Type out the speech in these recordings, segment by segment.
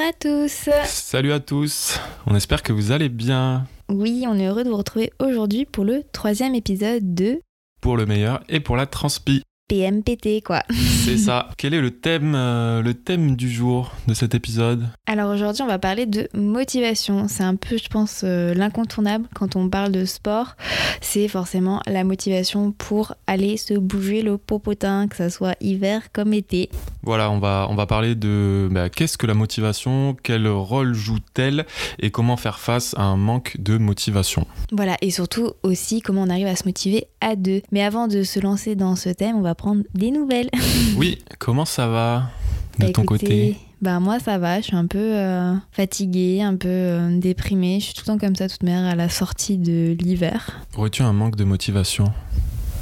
à tous Salut à tous On espère que vous allez bien. Oui, on est heureux de vous retrouver aujourd'hui pour le troisième épisode de Pour le meilleur et pour la transpi. PMPT quoi. C'est ça. Quel est le thème, euh, le thème du jour de cet épisode? Alors aujourd'hui, on va parler de motivation. C'est un peu, je pense, euh, l'incontournable quand on parle de sport. C'est forcément la motivation pour aller se bouger le popotin, que ça soit hiver comme été. Voilà, on va, on va parler de bah, qu'est-ce que la motivation, quel rôle joue-t-elle? Et comment faire face à un manque de motivation? Voilà, et surtout aussi comment on arrive à se motiver à deux. Mais avant de se lancer dans ce thème, on va prendre des nouvelles. Oui, comment ça va de Bah, ton écoutez, côté? Bah moi ça va, je suis un peu euh, fatiguée, un peu euh, déprimée. Je suis tout le temps comme ça toute manière à la sortie de l'hiver. Aurais-tu un manque de motivation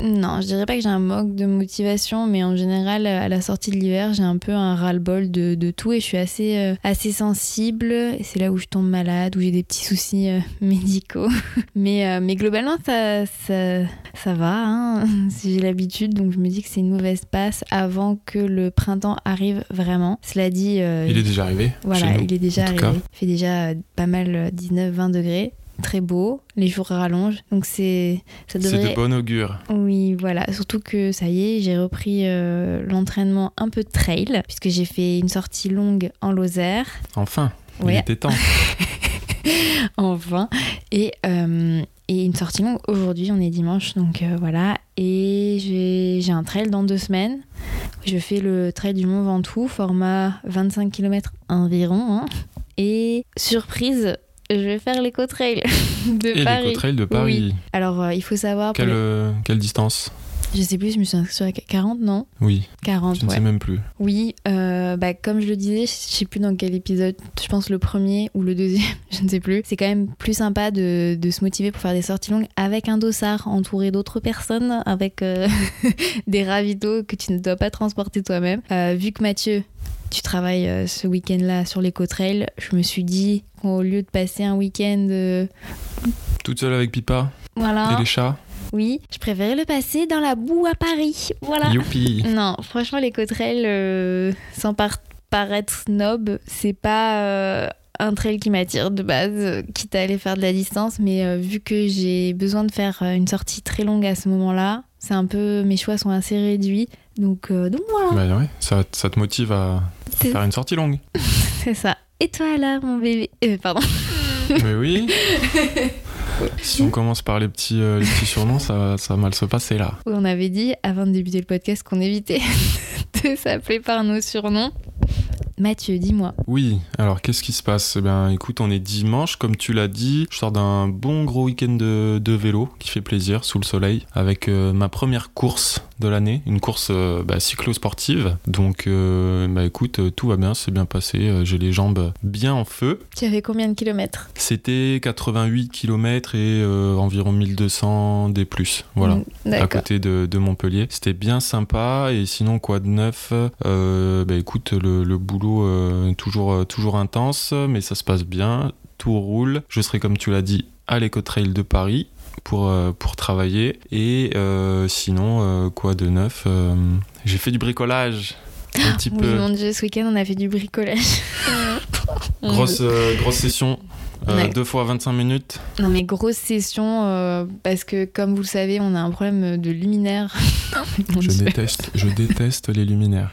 Non, je dirais pas que j'ai un manque de motivation, mais en général à la sortie de l'hiver j'ai un peu un ras-le-bol de, de tout et je suis assez, euh, assez sensible. Et c'est là où je tombe malade, où j'ai des petits soucis euh, médicaux. mais, euh, mais globalement ça, ça, ça va, hein, si j'ai l'habitude. Donc je me dis que c'est une mauvaise passe avant que le printemps arrive vraiment. Cela dit... euh, Il est déjà arrivé Voilà, il est déjà arrivé. Il fait déjà euh, pas mal 19-20 degrés. Très beau, les jours rallongent, donc c'est ça C'est devrait. de bon augure. Oui, voilà. Surtout que ça y est, j'ai repris euh, l'entraînement un peu de trail puisque j'ai fait une sortie longue en Lozère. Enfin, il Ouais. était temps. enfin. Et, euh, et une sortie longue aujourd'hui, on est dimanche, donc euh, voilà. Et j'ai j'ai un trail dans deux semaines. Je fais le trail du Mont Ventoux, format 25 km environ. hein. Et surprise, je vais faire l'éco-trail de Et Paris. l'éco-trail de Paris. Oui. Alors, euh, il faut savoir. pour Quelle, les- euh, quelle distance Je sais plus, je me suis inscrite sur la 40, non Oui, 40, je ne ouais. sais même plus. Oui, euh, bah, comme je le disais, je sais plus dans quel épisode, je pense le premier ou le deuxième, je ne sais plus. C'est quand même plus sympa de, de se motiver pour faire des sorties longues avec un dossard, entouré d'autres personnes, avec euh, des ravitaux que tu ne dois pas transporter toi-même. Euh, vu que Mathieu, tu travailles euh, ce week-end-là sur l'éco-trail, je me suis dit qu'au lieu de passer un week-end... euh, Toute seule avec Pipa voilà, et les chats oui, je préférais le passer dans la boue à Paris. Voilà. Youpi Non, franchement, l'éco-trail, euh, sans par- paraître snob, c'est pas euh, un trail qui m'attire de base, euh, quitte à aller faire de la distance. Mais vu que j'ai besoin de faire une sortie très longue à ce moment-là, c'est un peu mes choix sont assez réduits. Donc, euh, donc voilà, Bah ouais, ça, ça te motive à faire une sortie longue. c'est ça. Et toi là, mon bébé? Euh, Pardon. Mais oui Si on commence par les petits, euh, les petits surnoms, ça, va- ça va mal se passer là. On avait dit avant de débuter le podcast qu'on évitait de s'appeler par nos surnoms. Mathieu, dis-moi. Oui, alors qu'est-ce qui se passe? Eh bien, écoute, on est dimanche, comme tu l'as dit. Je sors d'un bon gros week-end de, de vélo qui fait plaisir sous le soleil, avec euh, ma première course de l'année, une course euh, bah, cyclo-sportive. Donc, euh, bah écoute, euh, tout va bien, c'est bien passé. J'ai les jambes bien en feu. Tu avais combien de kilomètres? C'était 88 km et euh, environ 1200 des plus. Voilà. Mm, à côté de, de Montpellier. C'était bien sympa et sinon quoi de neuf? Euh, Bah écoute, le, le boulot toujours, toujours intense, mais ça se passe bien, tout roule. Je serai comme tu l'as dit à l'éco-trail de Paris pour, euh, pour travailler et euh, sinon euh, quoi de neuf Euh, J'ai fait du bricolage un petit Oui, peu. mon dieu, ce week-end, on a fait du bricolage. Grosse, euh, grosse session. euh, Ouais. Deux fois 25 minutes. Non, mais grosse session, euh, parce que comme vous le savez, on a un problème de luminaire. Mon Je Dieu. déteste, je déteste les luminaires.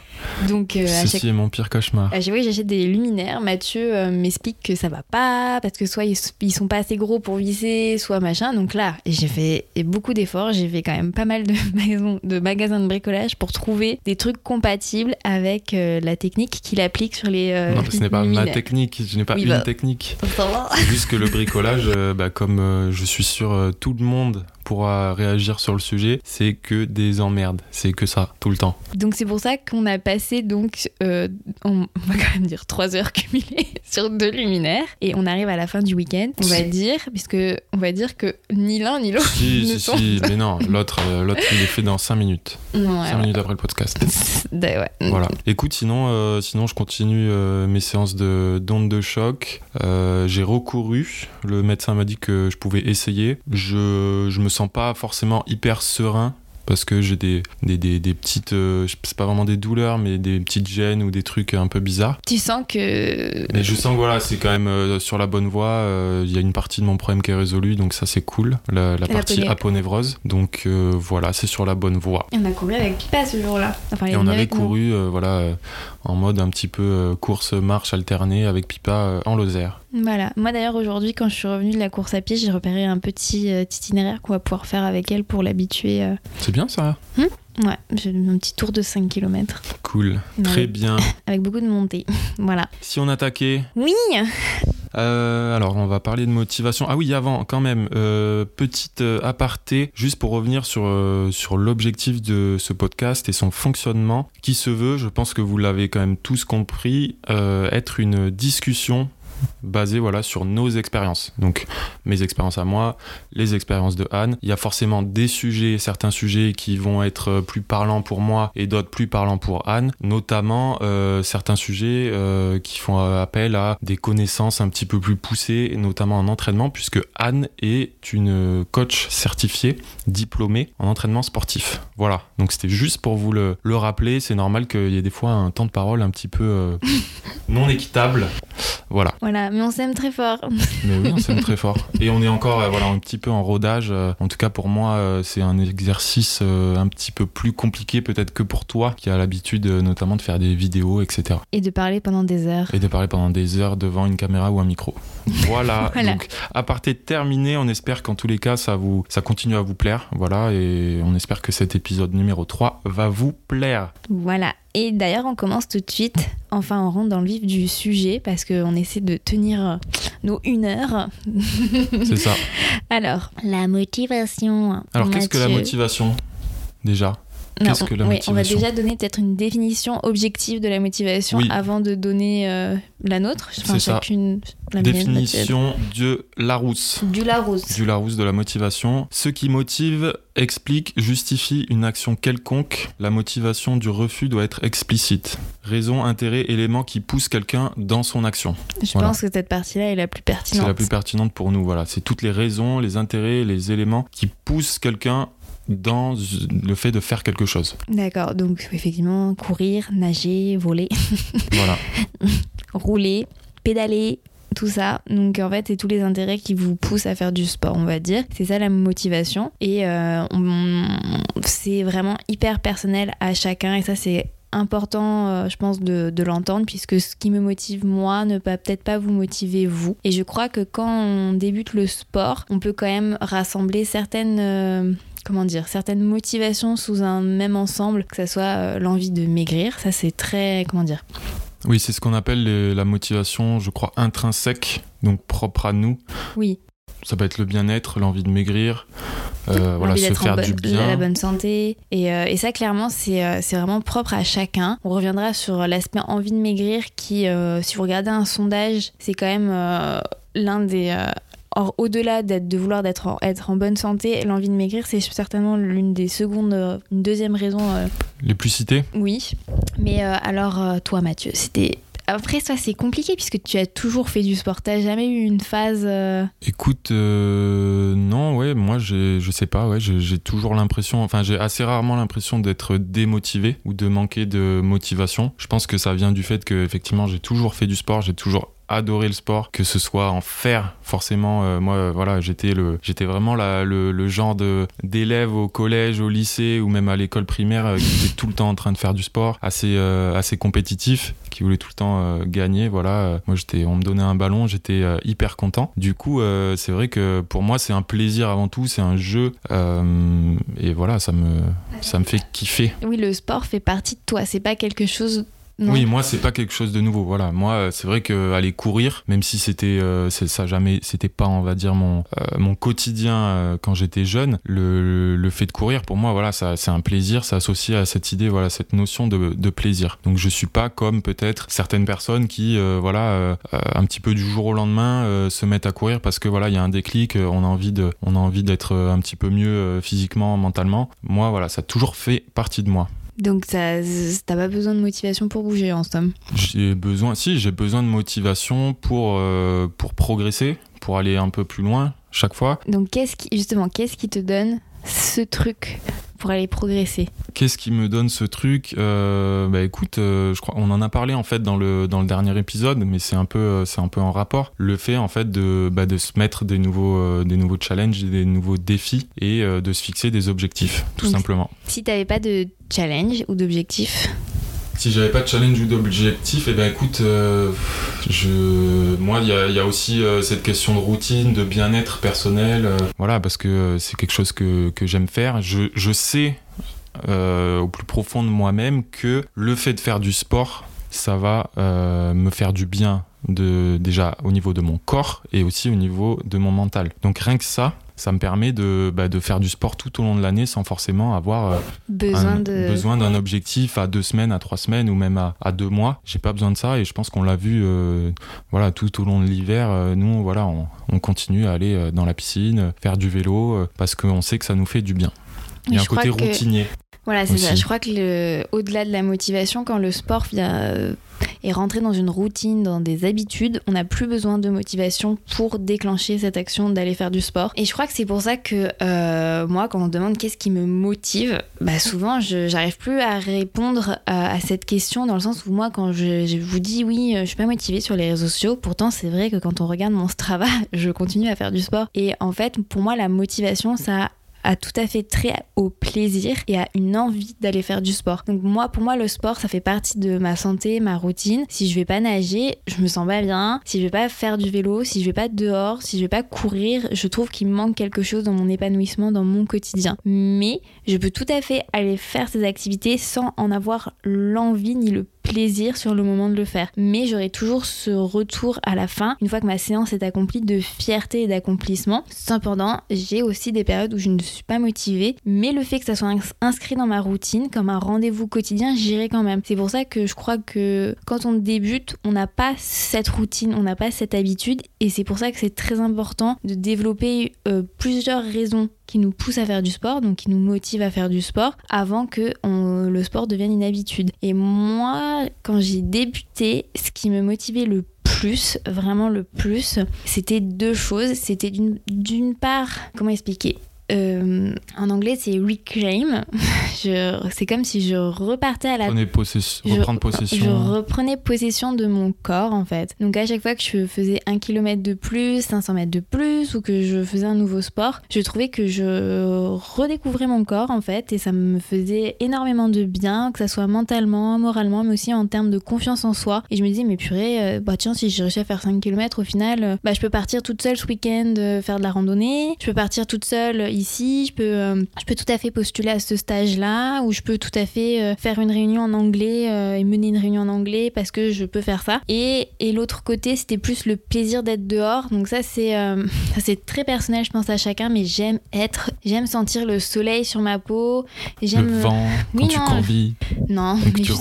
Donc, euh, Ceci chaque est mon pire cauchemar. j'achète des luminaires, Mathieu euh, m'explique que ça va pas, parce que soit ils, ils sont pas assez gros pour visser, soit machin. Donc là, j'ai fait beaucoup d'efforts, j'ai fait quand même pas mal de magasins, de magasins de bricolage pour trouver des trucs compatibles avec euh, la technique qu'il applique sur les non, ce n'est pas ma technique, je n'ai pas Oui, une bah. technique. C'est juste que le bricolage, bah, comme je suis sûr tout le monde pourra réagir sur le sujet, c'est que des emmerdes. C'est que ça, tout le temps. Donc c'est pour ça qu'on a passé donc, euh, on va quand même dire 3 heures cumulées sur deux luminaires et on arrive à la fin du week-end, on va dire, puisque on va dire que ni l'un ni l'autre Si, ne si, sont. si, mais non, l'autre, euh, l'autre, il est fait dans 5 minutes. Ouais, 5 ouais. minutes après le podcast. Ouais, ouais. Voilà. Écoute, sinon, euh, sinon je continue euh, mes séances de d'ondes de choc. J'ai recouru. Le médecin m'a dit que je pouvais essayer. Je je me sens pas forcément hyper serein. Parce que j'ai des, des, des, des petites. euh, c'est pas vraiment des douleurs, mais des petites gênes ou des trucs un peu bizarres. Tu sens que Mais je sens que voilà, c'est quand même euh, sur la bonne voie. Euh, Il y a une partie de mon problème qui est résolue, donc ça c'est cool. La, la partie aponévrose. Donc euh, voilà, c'est sur la bonne voie. on a couru avec Pipa ce jour-là. Enfin, Et on avait couru euh, voilà, euh, en mode un petit peu euh, course-marche alternée avec Pipa euh, en Lozère. Voilà. Moi d'ailleurs aujourd'hui quand je suis revenue de la course à pied, j'ai repéré un petit euh, itinéraire qu'on va pouvoir faire avec elle pour l'habituer. euh. C'est bien ça Ouais, j'ai un petit tour de 5 km Cool. Très bien. avec beaucoup de montées. voilà. Si on attaquait, Oui euh, alors on va parler de motivation. Ah oui, avant quand même, euh, petite euh, aparté, juste pour revenir sur, euh, sur l'objectif de ce podcast et son fonctionnement, qui se veut, je pense que vous l'avez quand même tous compris, euh, être une discussion basée voilà, sur nos expériences. Donc mes expériences à moi, les expériences de Anne. Il y a forcément des sujets, certains sujets qui vont être euh, plus parlants pour moi et d'autres plus parlants pour Anne, notamment euh, certains sujets euh, qui font appel à des connaissances un petit peu plus poussées, notamment en entraînement, puisque Anne est une coach certifiée, diplômée en entraînement sportif. Voilà, donc c'était juste pour vous le, le rappeler, c'est normal qu'il y ait des fois un temps de parole un petit peu non équitable. Voilà. Voilà, mais on s'aime très fort. Mais oui, on s'aime très fort. Et on est encore euh, voilà, un petit peu en rodage. Euh, En tout cas, pour moi, euh, c'est un exercice un petit peu plus compliqué peut-être que pour toi, qui a l'habitude notamment de faire des vidéos, etc. Et de parler pendant des heures. Et de parler pendant des heures devant une caméra ou un micro. Voilà. Voilà. Donc, à partir terminé, on espère qu'en tous les cas, ça, vous, ça continue à vous plaire. Voilà. Et on espère que cet épisode numéro 3 va vous plaire. Voilà. Et d'ailleurs, on commence tout de suite. Enfin, on rentre dans le vif du sujet parce qu'on essaie de tenir nos une heure. C'est ça. Alors, la motivation. Alors, qu'est-ce que la motivation Déjà? Qu'est-ce on- que la oui, On va déjà donner peut-être une définition objective de la motivation Oui. avant de donner euh, la nôtre. Enfin, C'est ça. chacune la mienne, Définition de Larousse. la tienne. Du Larousse. du Larousse de la motivation. Ce qui motive, explique, justifie une action quelconque. La motivation du refus doit être explicite. Raison, intérêt, élément qui pousse quelqu'un dans son action. Je Voilà. pense que cette partie-là est la plus C'est pertinente. la plus pertinente pour nous. Voilà, c'est toutes les raisons, les intérêts, les éléments qui poussent quelqu'un dans le fait de faire quelque chose. D'accord, donc effectivement, courir, nager, voler, Voilà. rouler, pédaler, tout ça. Donc en fait, c'est tous les intérêts qui vous poussent à faire du sport, on va dire. C'est ça la motivation. Et euh, c'est vraiment hyper personnel à chacun. Et ça, c'est important, euh, je pense, de, de l'entendre, puisque ce qui me motive moi ne va peut-être pas vous motiver vous. Et je crois que quand on débute le sport, on peut quand même rassembler certaines... euh, comment dire, certaines motivations sous un même ensemble, que ce soit euh, l'envie de maigrir, ça c'est très, comment dire, Oui, c'est ce qu'on appelle les- la motivation, je crois, intrinsèque, donc propre à nous. oui, Ça peut être le bien-être, l'envie de maigrir, euh, voilà, se faire bonne- du bien. la bonne santé. Et, euh, et ça, clairement, c'est euh, vraiment propre à chacun. On reviendra sur l'aspect envie de maigrir qui, si vous regardez un sondage, c'est quand même l'un des... Or, au-delà de vouloir d'être en, être en bonne santé, l'envie de maigrir, c'est certainement l'une des secondes, euh, une deuxième raison, euh, Les plus cités oui. Mais euh, alors, toi, Mathieu, c'était. Après, ça, c'est compliqué puisque tu as toujours fait du sport. T'as jamais eu une phase. euh, Écoute, non, ouais, moi, je sais pas, ouais, j'ai j'ai toujours l'impression, enfin, j'ai assez rarement l'impression d'être démotivé ou de manquer de motivation. Je pense que ça vient du fait que, effectivement, j'ai toujours fait du sport, j'ai toujours adoré le sport, que ce soit en faire, forcément, euh, moi, voilà, j'étais le, j'étais vraiment la- le, le genre de d'élève au collège, au lycée ou même à l'école primaire euh, qui était tout le temps en train de faire du sport, assez, euh, assez compétitif, qui voulait tout le temps gagner, voilà. Moi, j'étais, on me donnait un ballon, j'étais hyper content. Du coup, c'est vrai que pour moi, c'est un plaisir avant tout, c'est un jeu, et voilà, ça me, ça me fait kiffer. Oui, le sport fait partie de toi. C'est pas quelque chose Oui, moi c'est pas quelque chose de nouveau. Voilà, moi euh, c'est vrai que aller courir, même si c'était euh, ça jamais, c'était pas on va dire mon euh, mon quotidien euh, quand j'étais jeune. Le, le fait de courir pour moi, voilà, ça c'est un plaisir, c'est associé à cette idée, voilà, cette notion de, de plaisir. Donc je suis pas comme peut-être certaines personnes qui, euh, voilà, euh, euh, un petit peu du jour au lendemain euh, se mettent à courir parce que voilà, il y a un déclic, euh, on a envie de, on a envie d'être euh, un petit peu mieux euh, physiquement, mentalement. Moi, voilà, ça a toujours fait partie de moi. Donc t'as pas besoin de motivation pour bouger en somme. J'ai besoin, si, j'ai besoin de motivation pour, euh, pour progresser, pour aller un peu plus loin chaque fois. Donc qu'est-ce qui, justement, qu'est-ce qui te donne ce truc? Pour aller progresser Qu'est-ce qui me donne ce truc? Euh, Bah écoute, euh, je crois, on en a parlé en fait dans le, dans le dernier épisode, mais c'est un peu, euh, c'est un peu en rapport. Le fait en fait de, bah, de se mettre des nouveaux, euh, des nouveaux challenges, des nouveaux défis et de se fixer des objectifs, tout Donc, simplement. Si t'avais pas de challenge ou d'objectif, Si j'avais pas de challenge ou d'objectif, et ben écoute, euh, je, moi il y a, aussi euh, cette question de routine, de bien-être personnel, euh, voilà, parce que c'est quelque chose que, que j'aime faire. Je, je sais au plus profond de moi-même que le fait de faire du sport, ça va me faire du bien de, déjà au niveau de mon corps et aussi au niveau de mon mental. Donc rien que ça, ça me permet de, bah, de faire du sport tout au long de l'année sans forcément avoir euh, besoin un- de... besoin d'un objectif à deux semaines, à trois semaines ou même à, à deux mois. J'ai pas besoin de ça et je pense qu'on l'a vu euh, voilà, tout au long de l'hiver. euh, nous, voilà, on, on continue à aller dans la piscine, faire du vélo parce qu'on sait que ça nous fait du bien. Il y a un côté que- routinier. Voilà, c'est ça. Je crois que le, au-delà de la motivation, quand le sport vient euh, est rentré dans une routine, dans des habitudes, on n'a plus besoin de motivation pour déclencher cette action d'aller faire du sport. Et je crois que c'est pour ça que euh, moi, quand on me demande qu'est-ce qui me motive, bah souvent, j'arrive plus à répondre à, à cette question dans le sens où moi, quand je, je vous dis oui, euh, je suis pas motivée sur les réseaux sociaux, pourtant c'est vrai que quand on regarde mon Strava, je continue à faire du sport. Et en fait, pour moi, la motivation, ça tout à fait trait au plaisir et à une envie d'aller faire du sport. Donc moi, pour moi, le sport, ça fait partie de ma santé, ma routine. Si je vais pas nager, je me sens pas bien. Si je vais pas faire du vélo, si je vais pas dehors, si je vais pas courir, je trouve qu'il manque quelque chose dans mon épanouissement, dans mon quotidien. Mais je peux tout à fait aller faire ces activités sans en avoir l'envie ni le plaisir sur le moment de le faire. Mais j'aurai toujours ce retour à la fin, une fois que ma séance est accomplie, de fierté et d'accomplissement. Cependant, j'ai aussi des périodes où je ne suis pas motivée, mais le fait que ça soit ins- inscrit dans ma routine, comme un rendez-vous quotidien, j'irai quand même. C'est pour ça que je crois que quand on débute, on n'a pas cette routine, on n'a pas cette habitude, et c'est pour ça que c'est très important de développer euh, plusieurs raisons qui nous poussent à faire du sport, donc qui nous motivent à faire du sport, avant que le sport devienne une habitude. Et moi, quand j'ai débuté, ce qui me motivait le plus, vraiment le plus, c'était deux choses. C'était d'une part, comment expliquer? Euh, en anglais, c'est reclaim. Je- C'est comme si je repartais à la possession, je- reprendre je possession. reprenais possession de mon corps en fait. Donc à chaque fois que je faisais un kilomètre de plus, 500 mètres de plus ou que je faisais un nouveau sport, je trouvais que je redécouvrais mon corps en fait et ça me faisait énormément de bien, que ça soit mentalement, moralement, mais aussi en termes de confiance en soi. Et je me disais mais purée, euh, bah tiens si j'ai réussi à faire 5 km au final, euh, bah je peux partir toute seule ce week-end faire de la randonnée, je peux partir toute seule ici, je peux, euh, je peux tout à fait postuler à ce stage-là, ou je peux tout à fait euh, faire une réunion en anglais euh, et mener une réunion en anglais parce que je peux faire ça. Et, et l'autre côté, c'était plus le plaisir d'être dehors. Donc ça, c'est euh, c'est très personnel, je pense à chacun, mais j'aime être, j'aime sentir le soleil sur ma peau. J'aime Le vent, Oui, quand tu non. convies, Non, mais tu.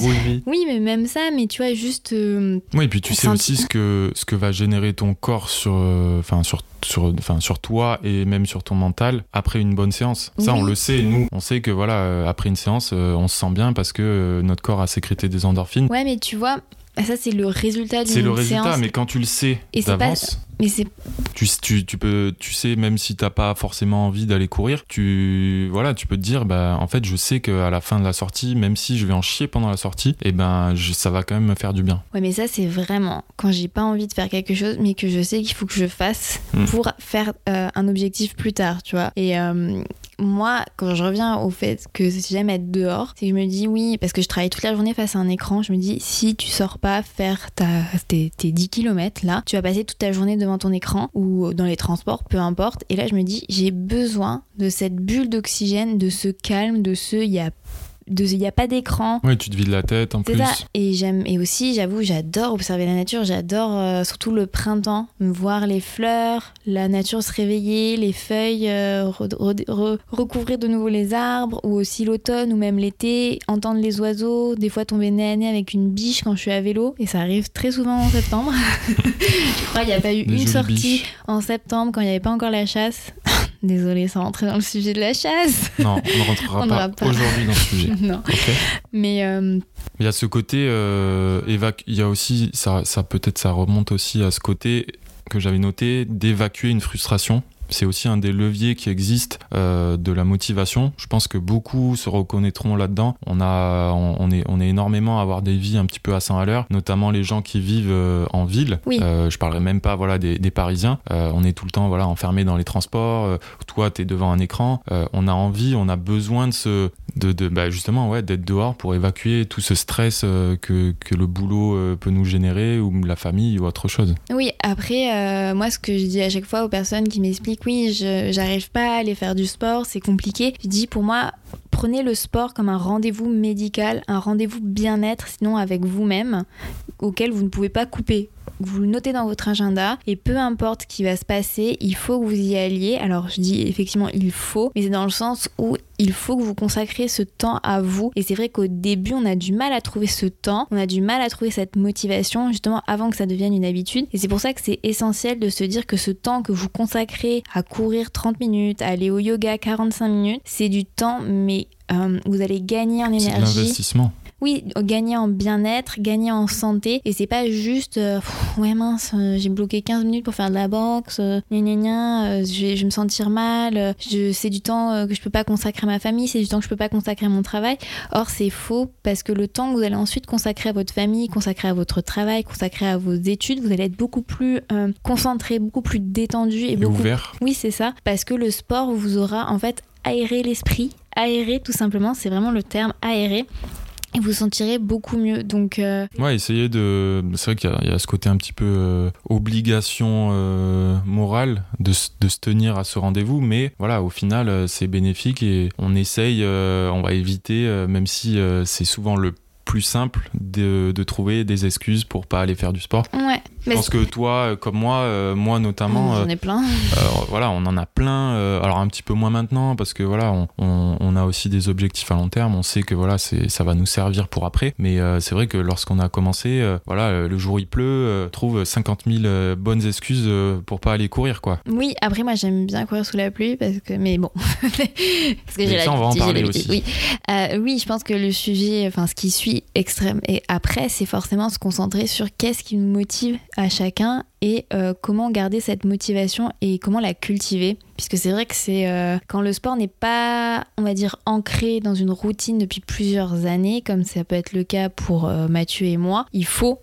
Oui, mais même ça, mais tu vois, juste. euh, Oui, et puis tu sais aussi ce que, ce que va générer ton corps sur, euh, enfin sur, sur, enfin sur toi et même sur ton mental après une bonne séance. Ça, Oui. on le sait, nous. On sait que voilà, euh, après une séance, euh, on se sent bien parce que euh, notre corps a sécrété des endorphines. Ouais, mais tu vois, ça, c'est le résultat d'une C'est le résultat, séance. mais quand tu le sais d'avance, Mais c'est tu, tu, tu peux, tu sais, même si t'as pas forcément envie d'aller courir, tu, voilà, tu peux te dire, bah, en fait, je sais qu'à la fin de la sortie, même si je vais en chier pendant la sortie, et ben, je- ça va quand même me faire du bien. Ouais, mais ça, c'est vraiment quand j'ai pas envie de faire quelque chose, mais que je sais qu'il faut que je fasse Mm. pour faire euh, un objectif plus tard, tu vois. Et euh, moi, quand je reviens au fait que j'aime être dehors, c'est que je me dis oui, parce que je travaille toute la journée face à un écran, je me dis si tu sors pas faire ta, tes, tes 10 km là, tu vas passer toute ta journée devant ton écran ou dans les transports, peu importe. Et là, je me dis j'ai besoin de cette bulle d'oxygène, de ce calme, de ce il y a il n'y a pas d'écran. Ouais, tu te vides la tête en plus. ça. Et j'aime et aussi, j'avoue, j'adore observer la nature. J'adore euh, surtout le printemps, voir les fleurs, la nature se réveiller, les feuilles euh, re- re- re- recouvrir de nouveau les arbres, ou aussi l'automne ou même l'été, entendre les oiseaux, des fois tomber nez à nez avec une biche quand je suis à vélo. Et ça arrive très souvent en septembre. je crois qu'il n'y a pas eu Des une sortie biches. en septembre quand il n'y avait pas encore la chasse. Désolée, sans rentrer dans le sujet de la chasse. Non, on ne rentrera On pas, aujourd'hui dans le sujet. non. Mais euh, Il y a ce côté euh, évac- Il y a aussi ça, ça peut-être ça remonte aussi à ce côté que j'avais noté d'évacuer une frustration. C'est aussi un des leviers qui existent euh, de la motivation. Je pense que beaucoup se reconnaîtront là-dedans. On a, on, on est, on est énormément à avoir des vies un petit peu à 100 à l'heure, notamment les gens qui vivent euh, en ville. Oui. Euh, je parlerai même pas, voilà, des, des Parisiens. Euh, on est tout le temps, voilà, enfermé dans les transports. Toi, t'es devant un écran. On a envie, on a besoin de se, de, de bah, justement, ouais, d'être dehors pour évacuer tout ce stress que, que le boulot peut nous générer ou la famille ou autre chose. Oui, après, moi, ce que je dis à chaque fois aux personnes qui m'expliquent, oui, j'arrive pas à aller faire du sport, c'est compliqué, je dis pour moi, prenez le sport comme un rendez-vous médical, un rendez-vous bien-être, sinon avec vous-même, auquel vous ne pouvez pas couper. Vous le notez dans votre agenda et peu importe ce qui va se passer, il faut que vous y alliez. Alors je dis effectivement il faut, mais c'est dans le sens où il faut que vous consacriez ce temps à vous. Et c'est vrai qu'au début, on a du mal à trouver ce temps, on a du mal à trouver cette motivation justement avant que ça devienne une habitude. Et c'est pour ça que c'est essentiel de se dire que ce temps que vous consacrez à courir 30 minutes, à aller au yoga 45 minutes, c'est du temps, mais euh, vous allez gagner en C'est énergie. l'investissement. Oui, gagner en bien-être, gagner en santé. Et c'est pas juste, euh, pff, ouais mince, euh, j'ai bloqué 15 minutes pour faire de la boxe, gna gna gna, je, vais, je vais me sentir mal, c'est du temps que je peux pas consacrer à ma famille, c'est du temps que je peux pas consacrer à mon travail. Or, c'est faux parce que le temps que vous allez ensuite consacrer à votre famille, consacrer à votre travail, consacrer à vos études, vous allez être beaucoup plus concentré, beaucoup plus détendu et, Et beaucoup ouvert. oui, c'est ça. Parce que le sport vous aura en fait aéré l'esprit. Aéré, tout simplement, c'est vraiment le terme aéré. Et vous sentirez beaucoup mieux. Donc, euh, Ouais, essayer de. C'est vrai qu'il y, a- il y a ce côté un petit peu euh, obligation euh, morale de, de se tenir à ce rendez-vous, mais voilà, au final, euh, c'est bénéfique et on essaye, on va éviter, même si c'est souvent le plus simple, de, de trouver des excuses pour pas aller faire du sport. ouais. Je pense que toi, euh, comme moi, euh, moi notamment, J'en euh, ai plein. euh, voilà, on en a plein. euh, alors un petit peu moins maintenant parce que voilà, on, on- on a aussi des objectifs à long terme. On sait que voilà, ça va nous servir pour après. Mais c'est vrai que lorsqu'on a commencé, voilà, le jour il pleut, trouve 50 000 euh, bonnes excuses pour pas aller courir quoi. Oui, après, moi, j'aime bien courir sous la pluie parce que. Mais bon. parce que j'ai ça, on va en parler aussi. Oui. Oui, je pense que le sujet, enfin, ce qui suit extrême. Et après, c'est forcément se concentrer sur qu'est-ce qui nous motive à chacun et euh, comment garder cette motivation et comment la cultiver. Puisque c'est vrai que c'est euh, quand le sport n'est pas, on va dire, ancré dans une routine depuis plusieurs années, comme ça peut être le cas pour euh, Mathieu et moi, il faut.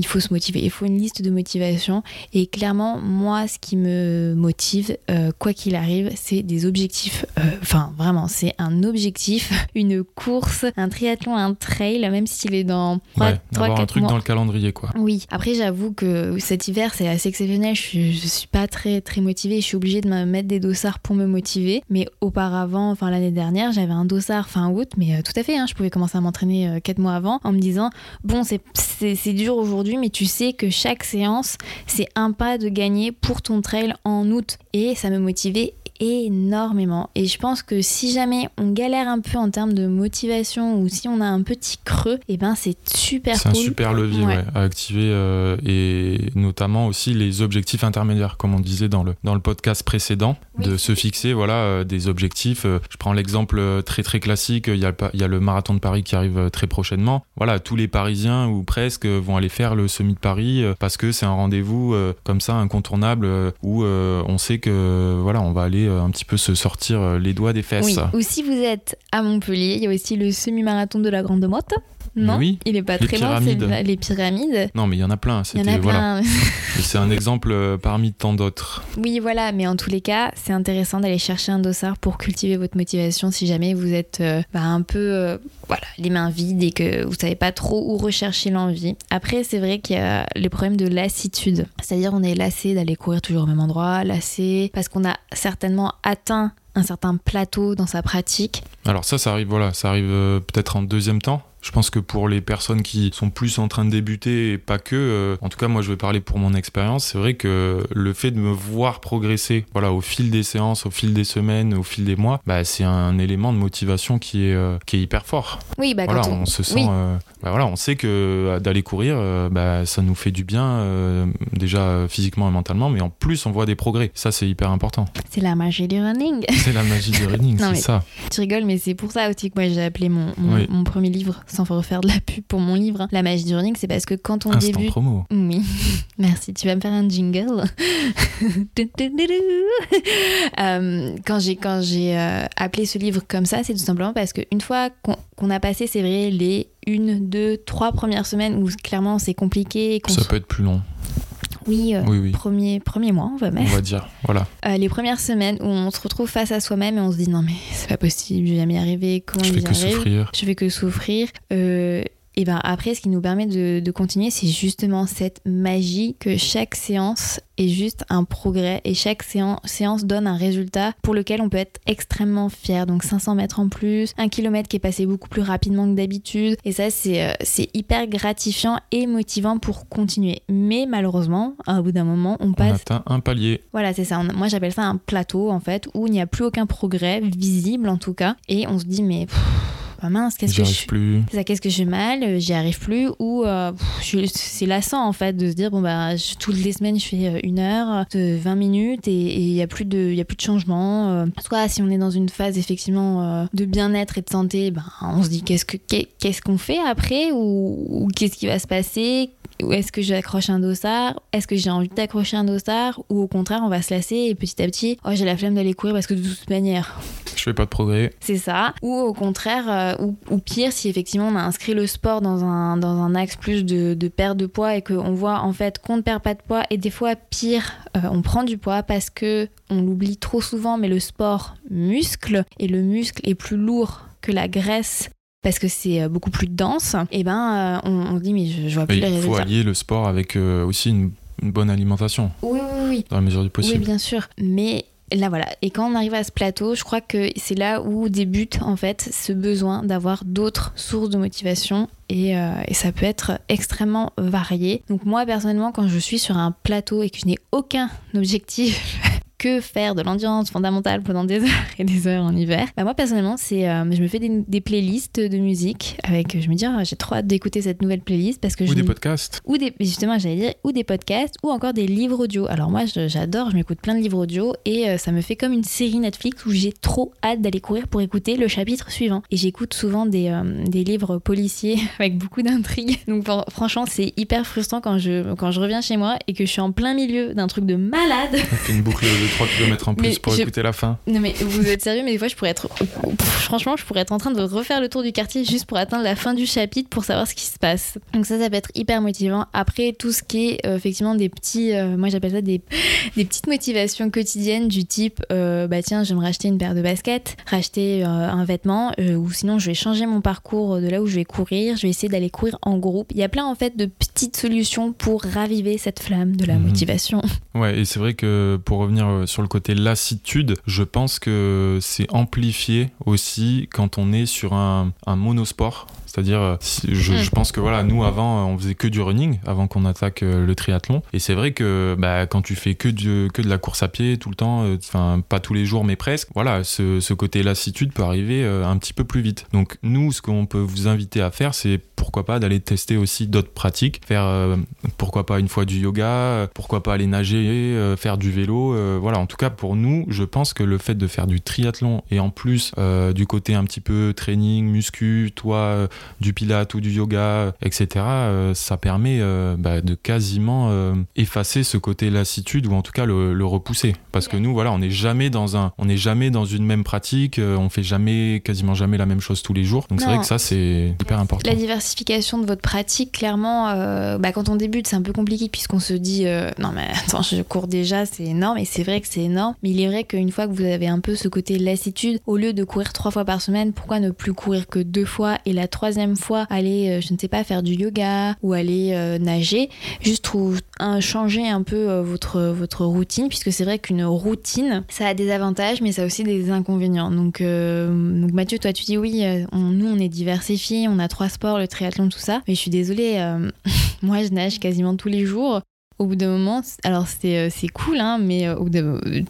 Il faut se motiver, il faut une liste de motivation. Et clairement, moi, ce qui me motive, euh, quoi qu'il arrive, c'est des objectifs. Euh, Enfin, vraiment, c'est un objectif, une course, un triathlon, un trail, même s'il est dans 3, Ouais, avoir un 4 truc mois. dans le calendrier quoi. Oui, après j'avoue que cet hiver c'est assez exceptionnel, je suis, je suis pas très très motivée, je suis obligée de me mettre des dossards pour me motiver, mais auparavant, enfin l'année dernière j'avais un dossard fin août, mais euh, tout à fait, hein, je pouvais commencer à m'entraîner 4 mois avant en me disant bon c'est dur aujourd'hui mais tu sais que chaque séance c'est un pas de gagner pour ton trail en août. Et ça me motivait énormément et je pense que si jamais on galère un peu en termes de motivation ou si on a un petit creux et ben c'est super C'est un super levier Ouais. ouais, à activer euh, et notamment aussi les objectifs intermédiaires, comme on disait dans le, dans le podcast précédent, Oui. de se fixer voilà, euh, des objectifs. Euh, Je prends l'exemple très très classique, il y, a, il y a le marathon de Paris qui arrive très prochainement. Voilà, tous les Parisiens ou presque vont aller faire le semi de Paris parce que c'est un rendez-vous euh, comme ça incontournable où euh, on sait que voilà, on va aller un petit peu se sortir euh, les doigts des fesses. Oui. Ou si vous êtes à Montpellier, il y a aussi le semi-marathon de la Grande Motte. Non, oui, il est pas très loin, c'est pyramides. les pyramides. Non, mais il y en a plein. Il y en a voilà, plein. C'est un exemple euh, parmi tant d'autres. Oui, voilà, mais en tous les cas, c'est intéressant d'aller chercher un dossard pour cultiver votre motivation si jamais vous êtes euh, bah, un peu euh, voilà, les mains vides et que vous savez pas trop où rechercher l'envie. Après, c'est vrai qu'il y a les problèmes de lassitude. C'est-à-dire, on est lassé d'aller courir toujours au même endroit, lassé parce qu'on a certainement atteint un certain plateau dans sa pratique Alors ça, ça arrive, voilà, ça arrive peut-être en deuxième temps. Je pense que pour les personnes qui sont plus en train de débuter et pas que, euh, en tout cas moi je vais parler pour mon expérience, c'est vrai que le fait de me voir progresser, voilà, au fil des séances, au fil des semaines, au fil des mois, bah, c'est un élément de motivation qui est, euh, qui est hyper fort. Oui, bah voilà, quand on... on... se sent, oui. euh, bah, voilà, on sait que euh, d'aller courir, euh, bah, ça nous fait du bien euh, déjà physiquement et mentalement, mais en plus on voit des progrès. Ça c'est hyper important. c'est la magie du running. C'est la magie du running, c'est ça. tu rigoles, mais c'est pour ça aussi que moi j'ai appelé mon, mon, Oui. mon premier livre, sans refaire de la pub pour mon livre, hein, La magie du running, c'est parce que quand on Instant débute... promo. Oui, merci. Tu vas me faire un jingle. Euh, quand j'ai quand j'ai appelé ce livre comme ça, c'est tout simplement parce qu'une fois qu'on qu'on a passé, c'est vrai, les une, deux, trois premières semaines où clairement c'est compliqué, Ça peut être plus long. oui, euh, Oui, oui. premier premier mois, on va On mettre. va dire, voilà. Euh, les premières semaines où on se retrouve face à soi-même et on se dit non mais c'est pas possible, je vais jamais y arriver. Comment Je j'y fais que arrive souffrir. je que souffrir. Euh, et ben après, ce qui nous permet de, de continuer, c'est justement cette magie que chaque séance est juste un progrès et chaque séance, donne un résultat pour lequel on peut être extrêmement fier. Donc 500 mètres en plus, un kilomètre qui est passé beaucoup plus rapidement que d'habitude. Et ça, c'est euh, hyper gratifiant et motivant pour continuer. Mais malheureusement, à bout d'un moment, on On passe atteint un palier. voilà, c'est ça. On- Moi, j'appelle ça un plateau, en fait, où il n'y a plus aucun progrès, visible en tout cas. Et on se dit, mais pff, bah mince, qu'est-ce que je plus. c'est ça, qu'est-ce que j'ai mal, euh, j'y arrive plus, ou euh, c'est lassant en fait de se dire bon bah je- toutes les semaines je fais euh, une heure, de 20 minutes et il y a plus de il y a plus de changement. Soit si on est dans une phase effectivement de bien-être et de santé, ben on se dit qu'est-ce que qu'est- qu'est-ce qu'on fait après ou, ou qu'est-ce qui va se passer est-ce que j'accroche un dossard? Est-ce que j'ai envie d'accrocher un dossard? Ou au contraire, on va se lasser et petit à petit, oh, j'ai la flemme d'aller courir parce que de toute manière, Je fais pas de progrès. c'est ça. Ou au contraire, euh, ou, ou pire, si effectivement on a inscrit le sport dans un, dans un axe plus de, de perte de poids et qu'on voit en fait qu'on ne perd pas de poids et des fois pire, euh, on prend du poids parce que on l'oublie trop souvent, mais le sport muscle et le muscle est plus lourd que la graisse parce que c'est euh, beaucoup plus dense, et ben euh, on, on se dit mais je, je vois plus Mais les il faut allier le sport avec euh, aussi une, une bonne alimentation, Oui, oui, oui. dans la mesure du Oui, possible. bien sûr. Mais là, voilà. Et quand on arrive à ce plateau, je crois que c'est là où débute en fait ce besoin d'avoir d'autres sources de motivation. Et, euh, et ça peut être extrêmement varié. Donc moi, personnellement, quand je suis sur un plateau et que je n'ai aucun objectif que faire de l'endurance fondamentale pendant des heures et des heures en hiver. Bah moi personnellement, c'est euh, je me fais des, des playlists de musique avec je me dis ah, j'ai trop hâte d'écouter cette nouvelle playlist parce que Ou je des podcasts. ou des justement j'allais dire ou des podcasts ou encore des livres audio alors moi j'adore je m'écoute plein de livres audio et euh, ça me fait comme une série Netflix où j'ai trop hâte d'aller courir pour écouter le chapitre suivant et j'écoute souvent des, euh, des livres policiers avec beaucoup d'intrigues donc franchement c'est hyper frustrant quand je quand je reviens chez moi et que je suis en plein milieu d'un truc de malade une boucle 3 km en plus Mais pour je- écouter la fin. non mais vous êtes sérieux mais des fois je pourrais être franchement je pourrais être en train de refaire le tour du quartier juste pour atteindre la fin du chapitre pour savoir ce qui se passe. Donc ça ça peut être hyper motivant. Après tout ce qui est euh, effectivement des petits euh, moi j'appelle ça des, des petites motivations quotidiennes du type euh, bah tiens j'aimerais acheter une paire de baskets racheter un vêtement ou sinon je vais changer mon parcours de là où je vais courir. Je vais essayer d'aller courir en groupe. Il y a plein en fait de petites solutions pour raviver cette flamme de la Mhm. motivation. Ouais, et c'est vrai que pour revenir euh, sur le côté lassitude, je pense que c'est amplifié aussi quand on est sur un, un monosport. C'est-à-dire, euh, si- je, Mm. je pense que voilà, nous avant, euh, on faisait que du running avant qu'on attaque euh, le triathlon. Et c'est vrai que bah, quand tu fais que, du, que de la course à pied tout le temps, euh, enfin pas tous les jours, mais presque, voilà, ce, ce côté lassitude peut arriver euh, un petit peu plus vite. Donc nous, ce qu'on peut vous inviter à faire, c'est pourquoi pas d'aller tester aussi d'autres pratiques, faire euh, pourquoi pas une fois du yoga, pourquoi pas aller nager, faire du vélo. voilà, en tout cas pour nous, je pense que le fait de faire du triathlon et en plus du côté un petit peu training, muscu, toi, du pilate ou du yoga, etc., euh, ça permet euh, bah, de quasiment euh, effacer ce côté lassitude ou en tout cas le, le repousser. Parce que nous, voilà, on n'est jamais dans un, on n'est jamais dans une même pratique, euh, on fait jamais, quasiment jamais la même chose tous les jours. Donc c'est vrai que ça c'est hyper important. La diversification de votre pratique, clairement, euh, bah, quand on débute, c'est un peu compliqué puisqu'on se dit euh, non mais attends, je cours déjà, c'est énorme et c'est vrai que c'est énorme. Mais il est vrai qu'une fois que vous avez un peu ce côté lassitude, au lieu de courir trois fois par semaine, pourquoi ne plus courir que deux fois et la troisième fois aller, euh, je ne sais pas, faire du yoga ou aller nager, juste trouve, un, changer un peu votre votre routine puisque c'est vrai qu'une routine, ça a des avantages mais ça a aussi des inconvénients. Donc, donc Mathieu, toi tu dis oui, nous on est diversifié, on a trois sports, le triathlon, tout ça. Mais je suis désolée, euh, moi je nage quasiment tous les jours au bout d'un moment, alors c'est euh, cool, hein, mais euh,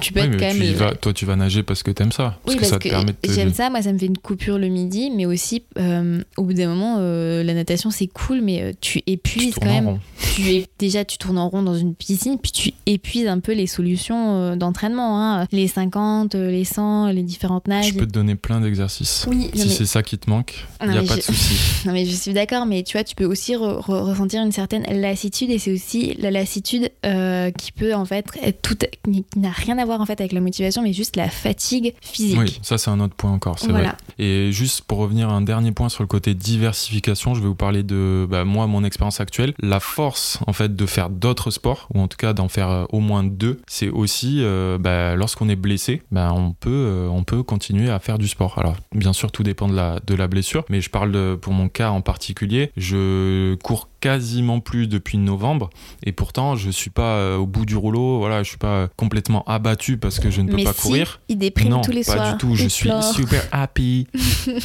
tu peux être quand même. toi, tu vas nager parce que t'aimes ça. Parce oui, que parce ça te permet de J'aime ça, moi, ça me fait une coupure le midi, mais aussi, euh, au bout d'un moment, la natation, c'est cool, mais tu épuises quand même. Tu es, déjà, tu tournes en rond dans une piscine, puis tu épuises un peu les solutions d'entraînement. Hein. Les 50, les 100, les différentes nages. Je peux te donner plein d'exercices. Oui, si c'est ça qui te manque, il n'y a pas de souci. Non, mais je suis d'accord, mais tu vois, tu peux aussi ressentir une certaine lassitude, et c'est aussi la lassitude euh, qui peut en fait être tout, qui n'a rien à voir en fait avec la motivation, mais juste la fatigue physique. Oui, ça c'est un autre point encore, c'est vrai. Et juste pour revenir à un dernier point sur le côté diversification, je vais vous parler de bah, moi, mon expérience actuelle. La force en fait de faire d'autres sports, ou en tout cas d'en faire euh, au moins deux, c'est aussi euh, bah, lorsqu'on est blessé, bah, on, peut, on peut continuer à faire du sport. Alors bien sûr, tout dépend de la, de la blessure, mais je parle de, pour mon cas en particulier, je cours quasiment plus depuis novembre. Et pourtant je suis pas euh, au bout du rouleau voilà je suis pas complètement abattu parce que je ne peux mais pas si, courir. il déprime tous les pas soirs du tout je suis super happy.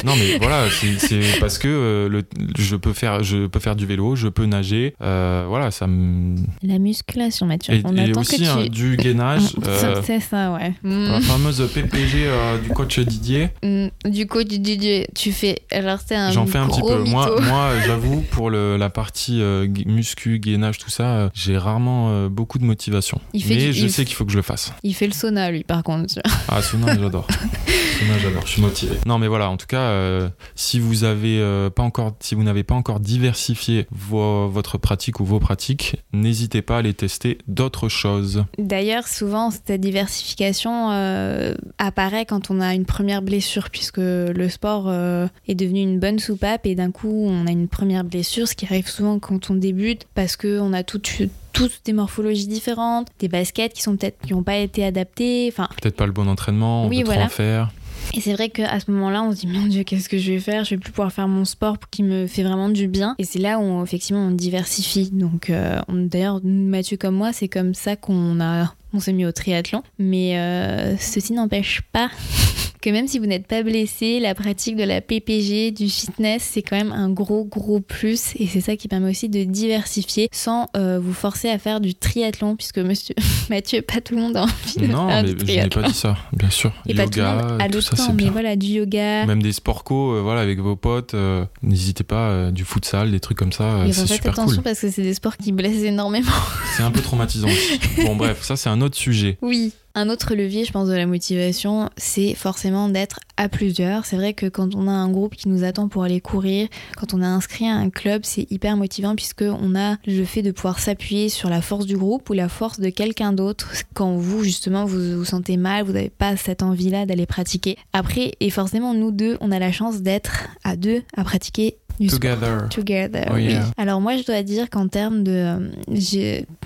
Non mais voilà c'est parce que euh, le, je peux faire je peux faire du vélo je peux nager euh, voilà ça me la musculation Mathieu. Et, on attend aussi que tu... du gainage c'est ça ouais. la fameuse PPG du coach Didier. Mm, du coach Didier tu fais alors c'est un j'en fais un petit peu. moi moi j'avoue pour le, la partie euh, muscu, gainage, tout ça, euh, j'ai rarement euh, beaucoup de motivation. mais je sais qu'il faut que je le fasse. Il fait le sauna, lui, par contre. Ah, sauna, j'adore. sauna, j'adore. Je suis motivé. Non, mais voilà, en tout cas, si vous avez pas encore, si vous n'avez pas encore diversifié votre pratique ou vos pratiques, n'hésitez pas à aller tester d'autres choses. D'ailleurs, souvent, cette diversification apparaît quand on a une première blessure, puisque le sport est devenu une bonne soupape et d'un coup, on a une première blessure, ce qui arrive souvent quand on débute parce qu'on a toutes des morphologies différentes, des baskets qui sont peut-être qui n'ont pas été adaptées, enfin peut-être pas le bon entraînement, on oui, trop en faire. Et c'est vrai qu'à ce moment-là, on se dit, mon Dieu, qu'est-ce que je vais faire? Je vais plus pouvoir faire mon sport qui me fait vraiment du bien. Et c'est là où, effectivement, on diversifie. Donc, euh, d'ailleurs, Mathieu comme moi, c'est comme ça qu'on a, on s'est mis au triathlon. Mais euh, ceci n'empêche pas que même si vous n'êtes pas blessé, la pratique de la PPG, du fitness, c'est quand même un gros gros plus et c'est ça qui permet aussi de diversifier sans euh, vous forcer à faire du triathlon puisque monsieur Mathieu, pas tout le monde a envie de non, faire mais je n'ai pas dit ça, bien sûr. Et yoga, pas tout le monde a le temps, mais voilà, du yoga. Même des sports co, euh, voilà, avec vos potes, euh, n'hésitez pas, du futsal, des trucs comme ça, c'est super attention parce que c'est des sports qui blessent énormément. c'est un peu traumatisant aussi. bon bref, ça c'est un autre sujet. Oui. Un autre levier, je pense, de la motivation, c'est forcément d'être à plusieurs. C'est vrai que quand on a un groupe qui nous attend pour aller courir, quand on a inscrit à un club, c'est hyper motivant puisque on a le fait de pouvoir s'appuyer sur la force du groupe ou la force de quelqu'un d'autre quand vous, justement, vous vous sentez mal, vous n'avez pas cette envie-là d'aller pratiquer. Après, et forcément, nous deux, on a la chance d'être à deux à pratiquer Together. Together. Oh, Alors moi, je dois dire qu'en termes de,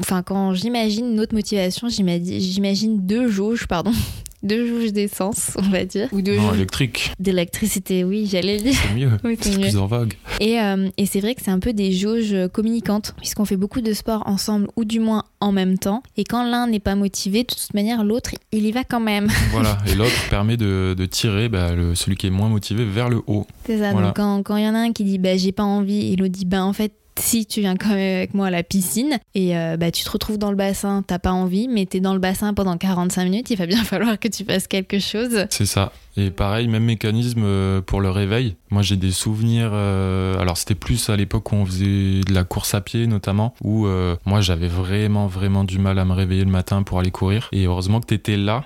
enfin quand j'imagine notre motivation, j'imagine deux jauges, pardon, deux jauges d'essence, on va dire. Ou deux non, électrique. D'électricité, oui, j'allais le dire. C'est mieux. c'est plus en vogue. Et, euh, et c'est vrai que c'est un peu des jauges communicantes, puisqu'on fait beaucoup de sport ensemble, ou du moins en même temps. Et quand l'un n'est pas motivé, de toute manière, l'autre, il y va quand même. Voilà, et l'autre permet de, de tirer bah, le, celui qui est moins motivé vers le haut. C'est ça, donc quand il y en a un qui dit bah, j'ai pas envie, et l'autre dit bah en fait si tu viens quand même avec moi à la piscine et euh, bah, tu te retrouves dans le bassin, t'as pas envie, mais t'es dans le bassin pendant 45 minutes, il va bien falloir que tu fasses quelque chose. C'est ça. Et pareil, même mécanisme euh, pour le réveil. Moi, j'ai des souvenirs. Euh, alors, c'était plus à l'époque où on faisait de la course à pied, notamment, où moi, j'avais vraiment, vraiment du mal à me réveiller le matin pour aller courir. Et heureusement que t'étais là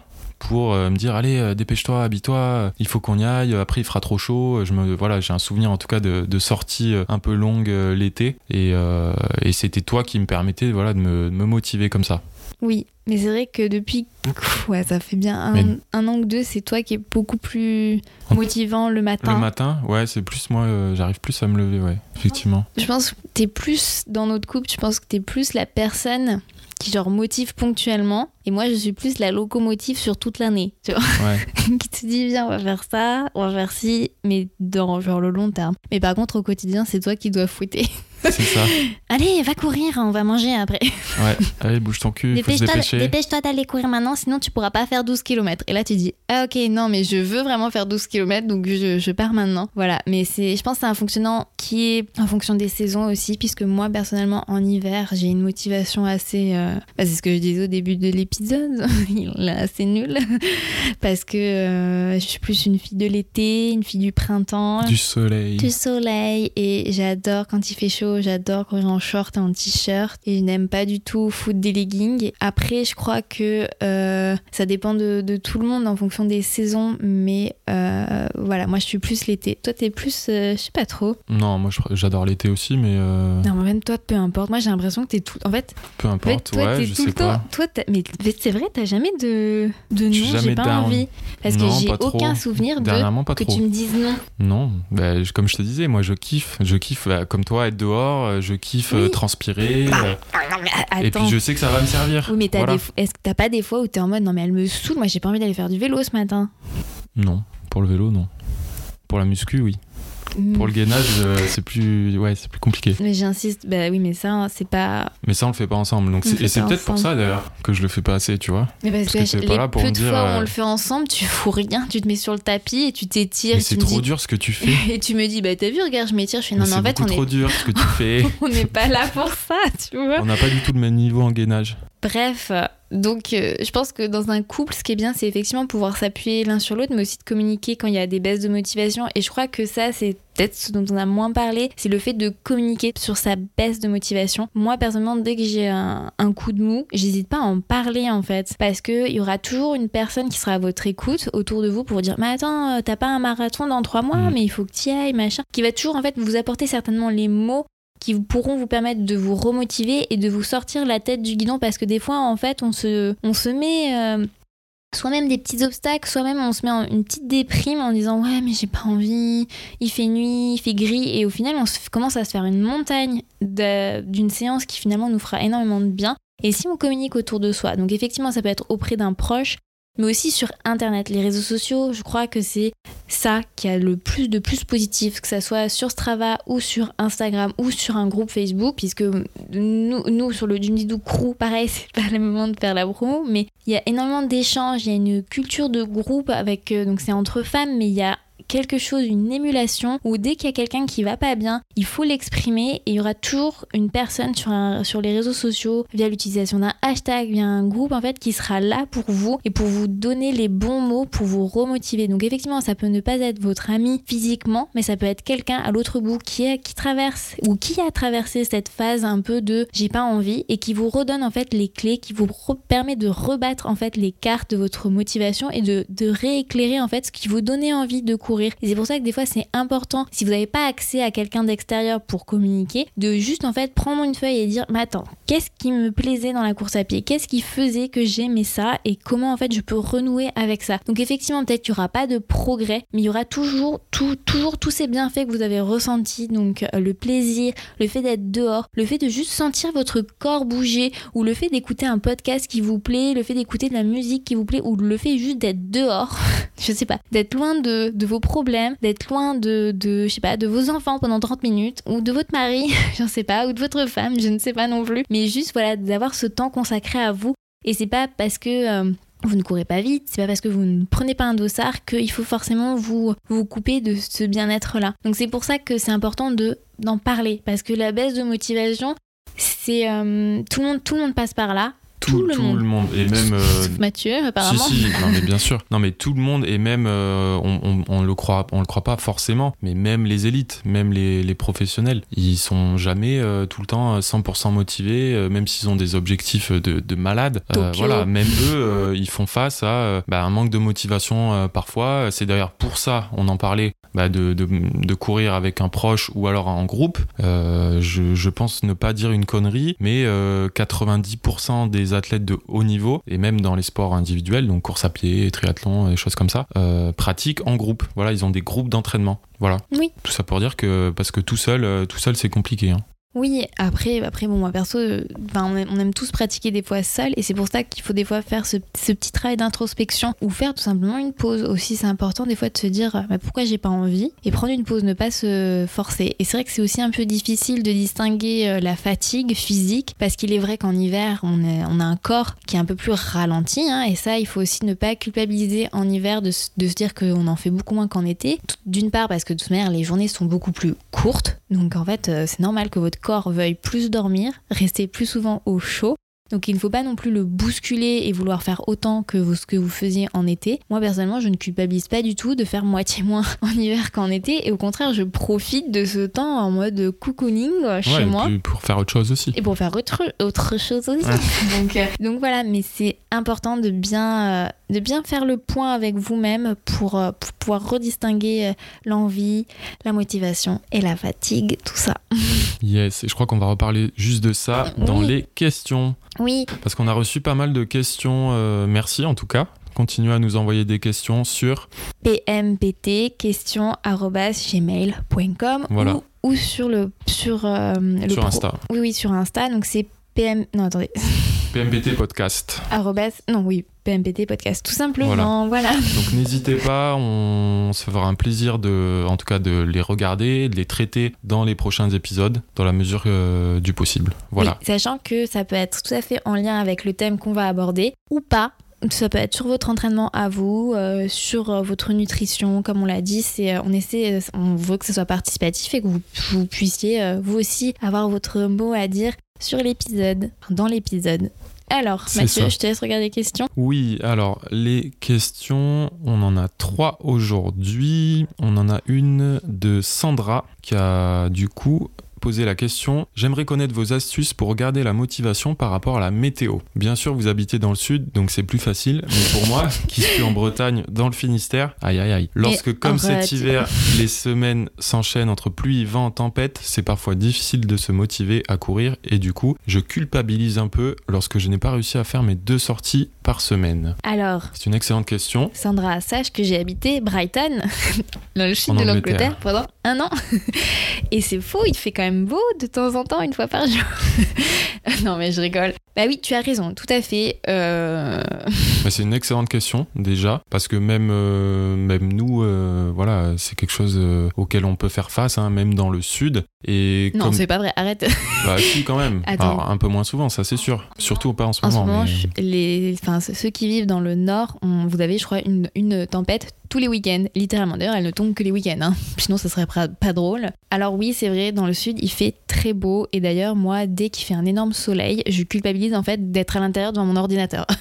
pour euh, me dire allez euh, dépêche-toi, habille-toi, il faut qu'on y aille. Après il fera trop chaud. Je me voilà, j'ai un souvenir en tout cas de, de sorties un peu longues l'été et, et c'était toi qui me permettais voilà de me, de me motiver comme ça. Oui, mais c'est vrai que depuis, ouais, ça fait bien un, un an ou deux, c'est toi qui es beaucoup plus motivant le matin. Le matin, ouais, c'est plus moi, euh, j'arrive plus à me lever, ouais, effectivement. Je pense que t'es plus, dans notre couple, je pense que t'es plus la personne qui genre motive ponctuellement. Et moi je suis plus la locomotive sur toute l'année tu vois. Ouais. qui te dit viens on va faire ça on va faire ci mais dans genre le long terme. Mais par contre au quotidien c'est toi qui dois fouetter c'est ça. Allez, va courir, on va manger après. Ouais, allez, bouge ton cul, dépêche-toi dépêche d'aller courir maintenant, sinon tu pourras pas faire 12 km. Et là, tu dis, ah ok, non, mais je veux vraiment faire 12 km, donc je, je pars maintenant. Voilà, mais c'est, je pense que c'est un fonctionnement qui est en fonction des saisons aussi, puisque moi, personnellement, en hiver, j'ai une motivation assez. Euh, bah, c'est ce que je disais au début de l'épisode, il est assez nul, parce que euh, je suis plus une fille de l'été, une fille du printemps. Du soleil. Du soleil, et j'adore quand il fait chaud j'adore courir en short et en t-shirt et je n'aime pas du tout foutre des leggings. Après, je crois que euh, ça dépend de, tout le monde en fonction des saisons, mais euh, voilà, moi je suis plus l'été. Toi, t'es plus, euh, je sais pas trop. Non, moi j'adore l'été aussi, mais. Non, mais même toi, peu importe. Moi, j'ai l'impression que t'es tout. En fait, peu importe, toi, ouais, je sais pas. Toi, mais c'est vrai, t'as jamais de, de non, j'ai pas envie. Parce que j'ai aucun souvenir de que tu me dises non. Non, bah, comme je te disais, moi je kiffe. Je kiffe, bah, comme toi, être dehors euh, je kiffe euh, transpirer. Bah, euh, et puis je sais que ça va me servir. Oui, mais est-ce que t'as pas des fois où t'es en mode non, mais elle me saoule, moi j'ai pas envie d'aller faire du vélo ce matin? Non, pour le vélo, non. Pour la muscu, oui. Pour le gainage, euh, c'est plus, ouais, c'est plus compliqué. Mais j'insiste, bah oui, mais ça, c'est pas. Mais ça, on le fait pas ensemble. Donc et c'est peut-être pour ça d'ailleurs que je le fais pas assez, tu vois. Mais parce, que, les pas là pour peu de fois où on euh, le fait ensemble, tu fous rien, tu te mets sur le tapis et tu t'étires. c'est trop dur ce que tu fais. et tu me dis, bah t'as vu, regarde, je m'étire. Je fais non, mais, en fait, on trop dur ce que tu fais. on n'est pas là pour ça, tu vois. On n'a pas du tout le même niveau en gainage. Bref, donc euh, je pense que dans un couple, ce qui est bien, c'est effectivement pouvoir s'appuyer l'un sur l'autre, mais aussi de communiquer quand il y a des baisses de motivation. Et je crois que ça, c'est peut-être ce dont on a moins parlé, c'est le fait de communiquer sur sa baisse de motivation. Moi, personnellement, dès que j'ai un, coup de mou, j'hésite pas à en parler en fait, parce qu'il y aura toujours une personne qui sera à votre écoute autour de vous pour dire Mais attends, euh, t'as pas un marathon dans trois mois, mm. mais il faut que tu ailles, machin. Qui va toujours en fait vous apporter certainement les mots qui pourront vous permettre de vous remotiver et de vous sortir la tête du guidon parce que des fois en fait on se, on se met euh, soit même des petits obstacles, soit même on se met en une petite déprime en disant ouais mais j'ai pas envie, il fait nuit, il fait gris et au final on commence à se faire une montagne d'une séance qui finalement nous fera énormément de bien. Et si on communique autour de soi, donc effectivement ça peut être auprès d'un proche, mais aussi sur Internet. Les réseaux sociaux, je crois que c'est ça qui a le plus de plus positif, que ça soit sur Strava ou sur Instagram ou sur un groupe Facebook, puisque nous, sur le Jundidou Crew, pareil, c'est pas le moment de faire la promo, mais il y a énormément d'échanges, il y a une culture de groupe avec, euh, donc c'est entre femmes, mais il y a quelque chose, une émulation, où dès qu'il y a quelqu'un qui va pas bien, il faut l'exprimer et il y aura toujours une personne sur, sur les réseaux sociaux, via l'utilisation d'un hashtag, via un groupe en fait, qui sera là pour vous et pour vous donner les bons mots, pour vous remotiver. Donc effectivement, ça peut ne pas être votre ami physiquement, mais ça peut être quelqu'un à l'autre bout qui, est, qui traverse ou qui a traversé cette phase un peu de j'ai pas envie et qui vous redonne en fait les clés, qui vous permet de rebattre en fait les cartes de votre motivation et de, de rééclairer en fait ce qui vous donnait envie de courir et c'est pour ça que des fois c'est important, si vous n'avez pas accès à quelqu'un d'extérieur pour communiquer, de juste en fait prendre une feuille et dire, mais attends, qu'est-ce qui me plaisait dans la course à pied? Qu'est-ce qui faisait que j'aimais ça? Et comment en fait je peux renouer avec ça? Donc effectivement peut-être qu'il n'y aura pas de progrès, mais il y aura toujours, tout, toujours tous ces bienfaits que vous avez ressentis, donc euh, le plaisir, le fait d'être dehors, le fait de juste sentir votre corps bouger, ou le fait d'écouter un podcast qui vous plaît, le fait d'écouter de la musique qui vous plaît, ou le fait juste d'être dehors, je sais pas, d'être loin de, de vos problème d'être loin de, de, je sais pas, de vos enfants pendant 30 minutes, ou de votre mari, je sais pas, ou de votre femme, je ne sais pas non plus. Mais juste, voilà, d'avoir ce temps consacré à vous. Et c'est pas parce que... Euh, vous ne courez pas vite, c'est pas parce que vous ne prenez pas un dossard qu'il faut forcément vous, vous couper de ce bien-être là. Donc c'est pour ça que c'est important de d'en parler parce que la baisse de motivation, c'est euh, tout le monde tout le monde passe par là tout, Tout le tout monde. le monde. Et même. euh, Sauf Mathieu, apparemment. Si, si, non, mais bien sûr. Non, mais tout le monde, et même, euh, on, on, on le croit, on le croit pas forcément, mais même les élites, même les, les professionnels, ils sont jamais euh, tout le temps 100% motivés, euh, même s'ils ont des objectifs de, de malades. Tokyo. voilà, même eux, ils font face à bah, un manque de motivation parfois. C'est d'ailleurs pour ça, on en parlait, bah, de, de, de courir avec un proche ou alors en groupe. Je, je pense ne pas dire une connerie, mais euh, 90% des athlètes de haut niveau, et même dans les sports individuels, donc course à pied, triathlon, des choses comme ça, euh, pratiquent en groupe. Voilà, ils ont des groupes d'entraînement. Voilà. Oui. Tout ça pour dire que parce que tout seul, euh, tout seul, c'est compliqué. hein. Oui, après, après bon, moi perso, euh, ben, on, aime, tous pratiquer des fois seul et c'est pour ça qu'il faut des fois faire ce, petit travail d'introspection ou faire tout simplement une pause aussi. C'est important des fois de se dire bah, pourquoi j'ai pas envie et prendre une pause, ne pas se forcer. Et c'est vrai que c'est aussi un peu difficile de distinguer euh, la fatigue physique parce qu'il est vrai qu'en hiver, on, a un corps qui est un peu plus ralenti hein, et ça, il faut aussi ne pas culpabiliser en hiver de, se- de se dire qu'on en fait beaucoup moins qu'en été. D'une part parce que de toute manière, les journées sont beaucoup plus courtes donc en fait, euh, c'est normal que votre corps veuille plus dormir, rester plus souvent au chaud. Donc il ne faut pas non plus le bousculer et vouloir faire autant que vous, ce que vous faisiez en été. Moi personnellement, je ne culpabilise pas du tout de faire moitié moins en hiver qu'en été et au contraire, je profite de ce temps en mode cocooning chez Ouais, moi. pour faire autre chose aussi. Et pour faire autre, autre chose aussi. donc, euh, donc voilà, mais c'est important de bien, euh, de bien faire le point avec vous-même pour, euh, pour pouvoir redistinguer l'envie, la motivation et la fatigue, tout ça. Yes, et je crois qu'on va reparler juste de ça dans Oui. les questions. Oui, Parce qu'on a reçu pas mal de questions. euh, merci en tout cas. Continuez à nous envoyer des questions sur pmpt question@gmail.com Voilà. ou, ou sur le sur euh, le Sur pro- Insta. Oui oui, sur Insta, donc c'est pm non attendez, PMPT Podcast. arrobas non oui, pmpt podcast tout simplement, voilà. Donc n'hésitez pas, on se fera un plaisir de, en tout cas, de les regarder, de les traiter dans les prochains épisodes, dans la mesure euh, du possible. Voilà. Oui, sachant que ça peut être tout à fait en lien avec le thème qu'on va aborder ou pas. Ça peut être sur votre entraînement à vous, euh, sur euh, votre nutrition, comme on l'a dit. C'est, on essaie, on veut que ce soit participatif et que vous, vous puissiez euh, vous aussi avoir votre mot à dire sur l'épisode, enfin, dans l'épisode. Alors, Mathieu, ça. je te laisse regarder les questions. Oui, alors les questions, on en a trois aujourd'hui. On en a une de Sandra qui a du coup posé la question J'aimerais connaître vos astuces pour garder la motivation par rapport à la météo. Bien sûr, vous habitez dans le sud, donc c'est plus facile. Mais pour moi, qui suis en Bretagne, dans le Finistère, aïe aïe aïe. Lorsque, comme cet hiver, les semaines s'enchaînent entre pluie, vent, tempête, c'est parfois difficile de se motiver à courir. Et du coup, je culpabilise un peu lorsque je n'ai pas réussi à faire mes deux sorties par semaine. Alors, C'est une excellente question. Sandra, sache que j'ai habité Brighton, dans le sud En de Angleterre. l'Angleterre, pendant un an. Et c'est faux, il fait quand même beau de temps en temps, une fois par jour. non, mais je rigole. Bah oui, tu as raison, tout à fait. Euh, Mais c'est une excellente question déjà parce que même euh, même nous euh, voilà c'est quelque chose auquel on peut faire face hein, même dans le sud et Non, comme c'est pas vrai, arrête. bah si quand même Attends. Alors, un peu moins souvent ça c'est sûr surtout pas en ce En ce moment, moment, mais- les, enfin, ceux ceux qui vivent dans le nord, on- vous avez, je crois, une, une tempête tous les week-ends, littéralement. D'ailleurs, elle ne tombe que les week-ends, hein. sinon ça serait pas, pas drôle. Alors oui, c'est vrai, dans le sud, il fait très beau. Et d'ailleurs, moi, dès qu'il fait un énorme soleil, je culpabilise en fait d'être à l'intérieur devant mon ordinateur.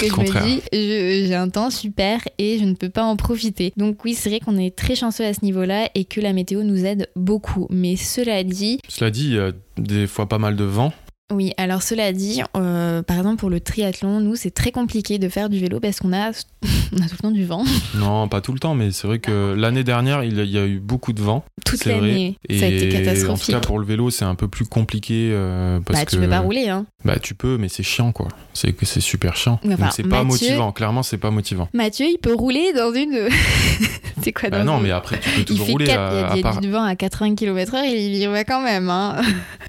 Que je me dis, j'ai un temps super et je ne peux pas en profiter. Donc oui, c'est vrai qu'on est très chanceux à ce niveau-là et que la météo nous aide beaucoup. Mais cela dit, cela dit il y a des fois pas mal de vent oui, alors cela dit, euh, par exemple pour le triathlon, nous c'est très compliqué de faire du vélo parce qu'on a, on a tout le temps du vent, non pas tout le temps mais c'est vrai que l'année dernière il y a- eu beaucoup de vent toute l'année. Ça a été en tout catastrophique. cas pour le vélo c'est un peu plus compliqué euh, parce bah que tu peux pas rouler, hein. bah tu peux mais c'est chiant quoi c'est que c'est super chiant enfin, donc c'est pas Mathieu- motivant clairement c'est pas motivant Mathieu, il peut rouler dans une. c'est quoi dans bah non une- mais après tu peux Il toujours fait rouler 4, à, il y a, à il y a part du vent à 80 km/h, il y va quand même. Hein.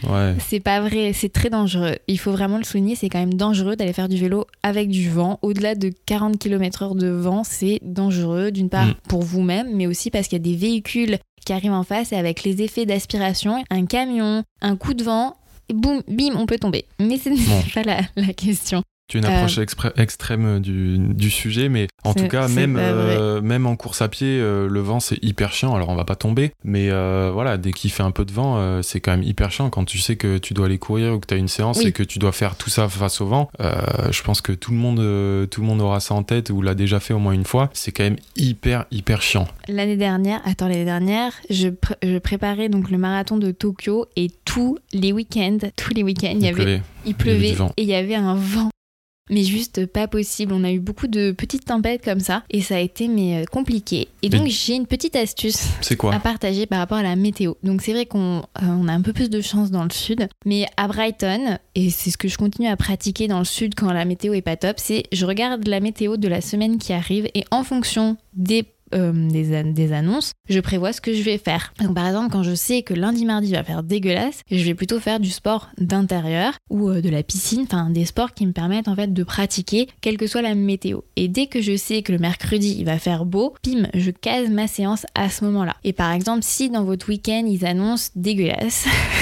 ouais C'est pas vrai, c'est très dangereux. Il faut vraiment le souligner, c'est quand même dangereux d'aller faire du vélo avec du vent. Au-delà de 40 km/h de vent, c'est dangereux, d'une part Mm. pour vous-même, mais aussi parce qu'il y a des véhicules qui arrivent en face et avec les effets d'aspiration, un camion, un coup de vent, et boum, bim, on peut tomber. Mais ce n'est Bon. pas la, la question. Tu as une approche extrême du, du, sujet, mais en tout cas, même, même en course à pied, le vent c'est hyper chiant. Alors on va pas tomber, mais voilà, dès qu'il fait un peu de vent, c'est quand même hyper chiant quand tu sais que tu dois aller courir ou que tu as une séance et que tu dois faire tout ça face au vent. je pense que tout le monde, tout le monde aura ça en tête ou l'a déjà fait au moins une fois. C'est quand même hyper hyper chiant. L'année dernière, attends l'année dernière, je, je préparais donc le marathon de Tokyo et tous les week-ends, tous les week-ends, il, y avait, il pleuvait et il y avait un vent mais juste pas possible. On a eu beaucoup de petites tempêtes comme ça et ça a été mais euh, compliqué. Et donc j'ai une petite astuce quoi à partager par rapport à la météo. Donc c'est vrai qu'on euh, a un peu plus de chance dans le sud, mais à Brighton et c'est ce que je continue à pratiquer dans le sud quand la météo est pas top, c'est je regarde la météo de la semaine qui arrive et en fonction des euh, des, des, annonces, je prévois ce que je vais faire. Donc, par exemple, quand je sais que lundi, mardi va faire dégueulasse, je vais plutôt faire du sport d'intérieur ou euh, de la piscine, enfin des sports qui me permettent en fait de pratiquer quelle que soit la météo. Et dès que je sais que le mercredi il va faire beau, pim, je case ma séance à ce moment-là. Et par exemple, si dans votre week-end ils annoncent dégueulasse,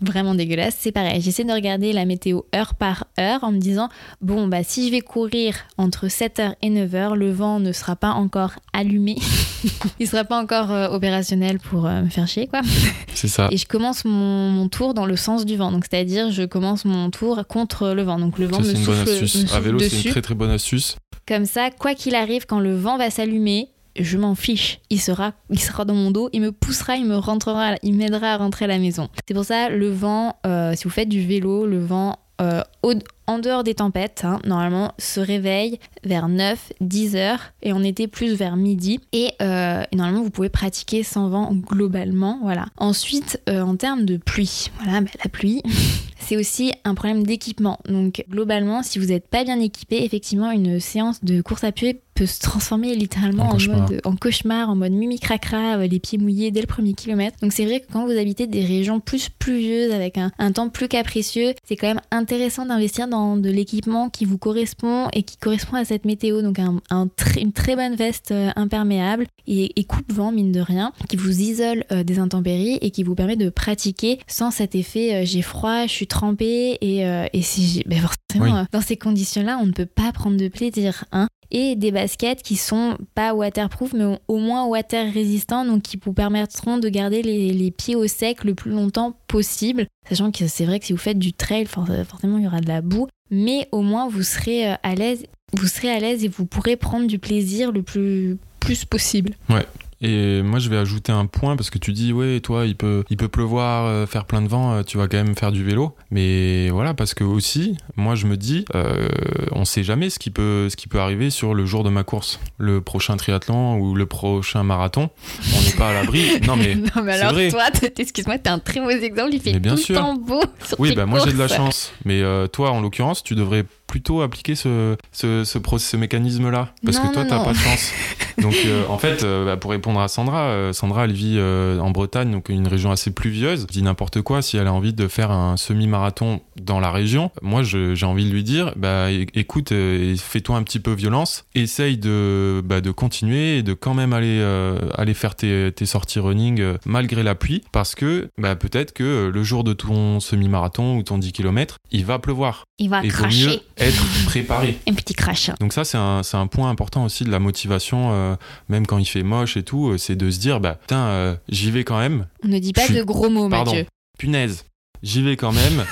vraiment dégueulasse, c'est pareil. J'essaie de regarder la météo heure par heure en me disant bon, bah si je vais courir entre 7h et 9h, le vent ne sera pas encore allumé. Il sera pas encore euh, opérationnel pour euh, me faire chier, quoi. C'est ça. Et je commence mon, tour dans le sens du vent. Donc, c'est-à-dire, je commence mon tour contre le vent. Donc, le vent me, souffle, bonne astuce. à vélo, c'est une très très bonne astuce. Comme ça, quoi qu'il arrive, quand le vent va s'allumer, je m'en fiche. Il sera, dans mon dos, il me poussera, il m'aidera à rentrer à la maison. C'est pour ça, le vent, euh, si vous faites du vélo, le vent euh, en dehors des tempêtes, hein, normalement, se réveille vers 9, 10 heures et on était plus vers midi. Euh, et, normalement, vous pouvez pratiquer sans vent globalement. Voilà. Ensuite, en termes de pluie, voilà, bah, la pluie. c'est aussi un problème d'équipement. Donc globalement, si vous n'êtes pas bien équipé, effectivement, une séance de course à pied peut se transformer littéralement en, mode en cauchemar, en mode mimi cracra, euh, les pieds mouillés dès le premier kilomètre. Donc c'est vrai que quand vous habitez des régions plus pluvieuses avec un, temps plus capricieux, c'est quand même intéressant d'investir dans de l'équipement qui vous correspond et qui correspond à cette météo. Donc un, une très bonne veste euh, imperméable et, coupe-vent mine de rien, qui vous isole euh, des intempéries et qui vous permet de pratiquer sans cet effet j'ai froid, je suis trempé et, et si ben forcément dans ces conditions-là on ne peut pas prendre de plaisir. Hein et des baskets qui sont pas waterproof mais au moins water résistants donc qui vous permettront de garder les, pieds au sec le plus longtemps possible. Sachant que c'est vrai que si vous faites du trail forcément il y aura de la boue. Mais au moins vous serez euh, à l'aise vous serez à l'aise et vous pourrez prendre du plaisir le plus plus possible. Ouais, et moi, je vais ajouter un point parce que tu dis, ouais, toi, il peut, il peut pleuvoir, euh, faire plein de vent, euh, tu vas quand même faire du vélo. Mais voilà, parce que aussi, moi, je me dis, euh, on sait jamais ce qui peut, ce qui peut arriver sur le jour de ma course, le prochain triathlon ou le prochain marathon. On n'est pas à l'abri. Non, mais, non, mais alors, vrai. toi, excuse-moi, t'es un très mauvais exemple. Il fait bien tout sûr. le temps beau. Sur oui, bah, moi, j'ai de la chance. Mais toi, en l'occurrence, tu devrais plutôt appliquer ce, ce, ce, mécanisme-là Parce que toi, t'as pas de chance. Donc, euh, en fait, euh, bah, pour répondre à Sandra, euh, Sandra, elle vit en Bretagne, donc une région assez pluvieuse. Je dis n'importe quoi, si elle a envie de faire un semi-marathon dans la région, moi, j'ai envie de lui dire, bah, écoute, fais-toi un petit peu violence, essaye de, bah, de continuer et de quand même aller, aller faire tes, tes, sorties running malgré la pluie, parce que bah, peut-être que le jour de ton semi-marathon ou ton 10 km, il va pleuvoir. Il va cracher être préparé. Un petit crash. Donc ça, c'est un, un, point important aussi de la motivation, euh, même quand il fait moche et tout, euh, c'est de se dire, bah putain, euh, j'y vais quand même. On ne dit pas de gros mots, Pardon. Mathieu. Punaise, j'y vais quand même.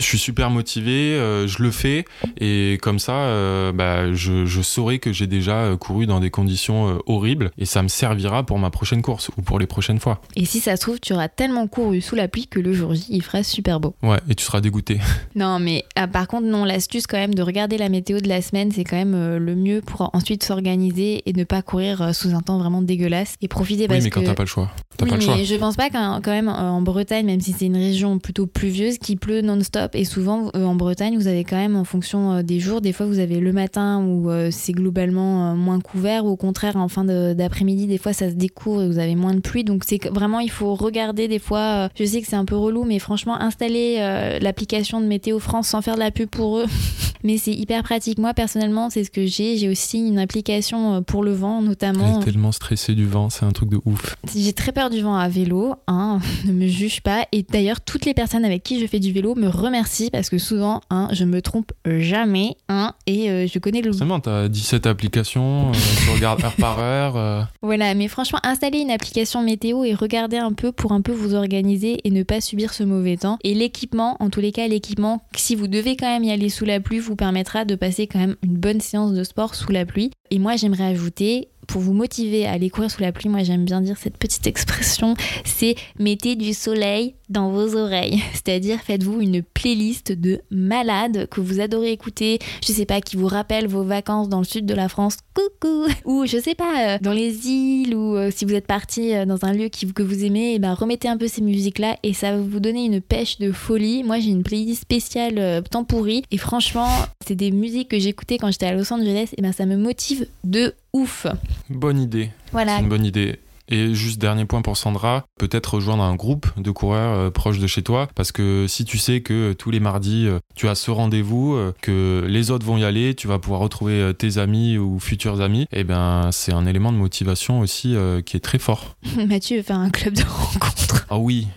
Je suis super motivé, euh, je le fais et comme ça, euh, bah, je, je, saurai que j'ai déjà euh, couru dans des conditions horribles et ça me servira pour ma prochaine course ou pour les prochaines fois. Et si ça se trouve, tu auras tellement couru sous la pluie que le jour J, il fera super beau. Ouais, et tu seras dégoûté. Non, mais ah, par contre, non, l'astuce quand même de regarder la météo de la semaine, c'est quand même le mieux pour ensuite s'organiser et ne pas courir sous un temps vraiment dégueulasse et profiter parce oui, mais quand t'as pas le choix. oui, pas le mais je pense pas quand même en Bretagne, même si c'est une région plutôt pluvieuse, qui pleut non-stop et souvent, euh, en Bretagne, vous avez quand même, en fonction euh, des jours, des fois, vous avez le matin où euh, c'est globalement moins couvert, ou au contraire, en fin d'après-midi, des fois, ça se découvre et vous avez moins de pluie. Donc, c'est vraiment, il faut regarder des fois. je sais que c'est un peu relou, mais franchement, installer l'application de Météo France sans faire de la pub pour eux. mais c'est hyper pratique. Moi, personnellement, c'est ce que j'ai. J'ai aussi une application pour le vent, notamment. tellement stressé du vent, c'est un truc de ouf. J'ai très peur du vent à vélo, hein, ne me juge pas. Et d'ailleurs, toutes les personnes avec qui je fais du vélo me remercient merci parce que souvent, hein, je me trompe jamais hein, et euh, je connais le. Seulement, t'as 17 applications, euh, tu regardes heure par heure. euh. Voilà, mais franchement, installez une application météo et regardez un peu pour un peu vous organiser et ne pas subir ce mauvais temps. Et l'équipement, en tous les cas, l'équipement, si vous devez quand même y aller sous la pluie, vous permettra de passer quand même une bonne séance de sport sous la pluie. Et moi, j'aimerais ajouter. Pour vous motiver à aller courir sous la pluie, moi j'aime bien dire cette petite expression, c'est mettez du soleil dans vos oreilles. C'est-à-dire faites-vous une playlist de malades que vous adorez écouter, je sais pas, qui vous rappelle vos vacances dans le sud de la France, coucou Ou je sais pas, euh, dans les îles, ou euh, si vous êtes parti euh, dans un lieu qui, que vous aimez, et ben remettez un peu ces musiques-là et ça va vous donner une pêche de folie. Moi j'ai une playlist spéciale euh, temps pourri et franchement, c'est des musiques que j'écoutais quand j'étais à Los Angeles, et ben ça me motive de ouf. Bonne idée. Voilà. C'est une bonne idée. Et juste dernier point pour Sandra, peut-être rejoindre un groupe de coureurs euh, proche de chez toi, parce que si tu sais que euh, tous les mardis euh, tu as ce rendez-vous, que les autres vont y aller, tu vas pouvoir retrouver tes amis ou futurs amis, et ben c'est un élément de motivation aussi euh, qui est très fort. Mathieu veut faire un club de rencontres. Ah oui.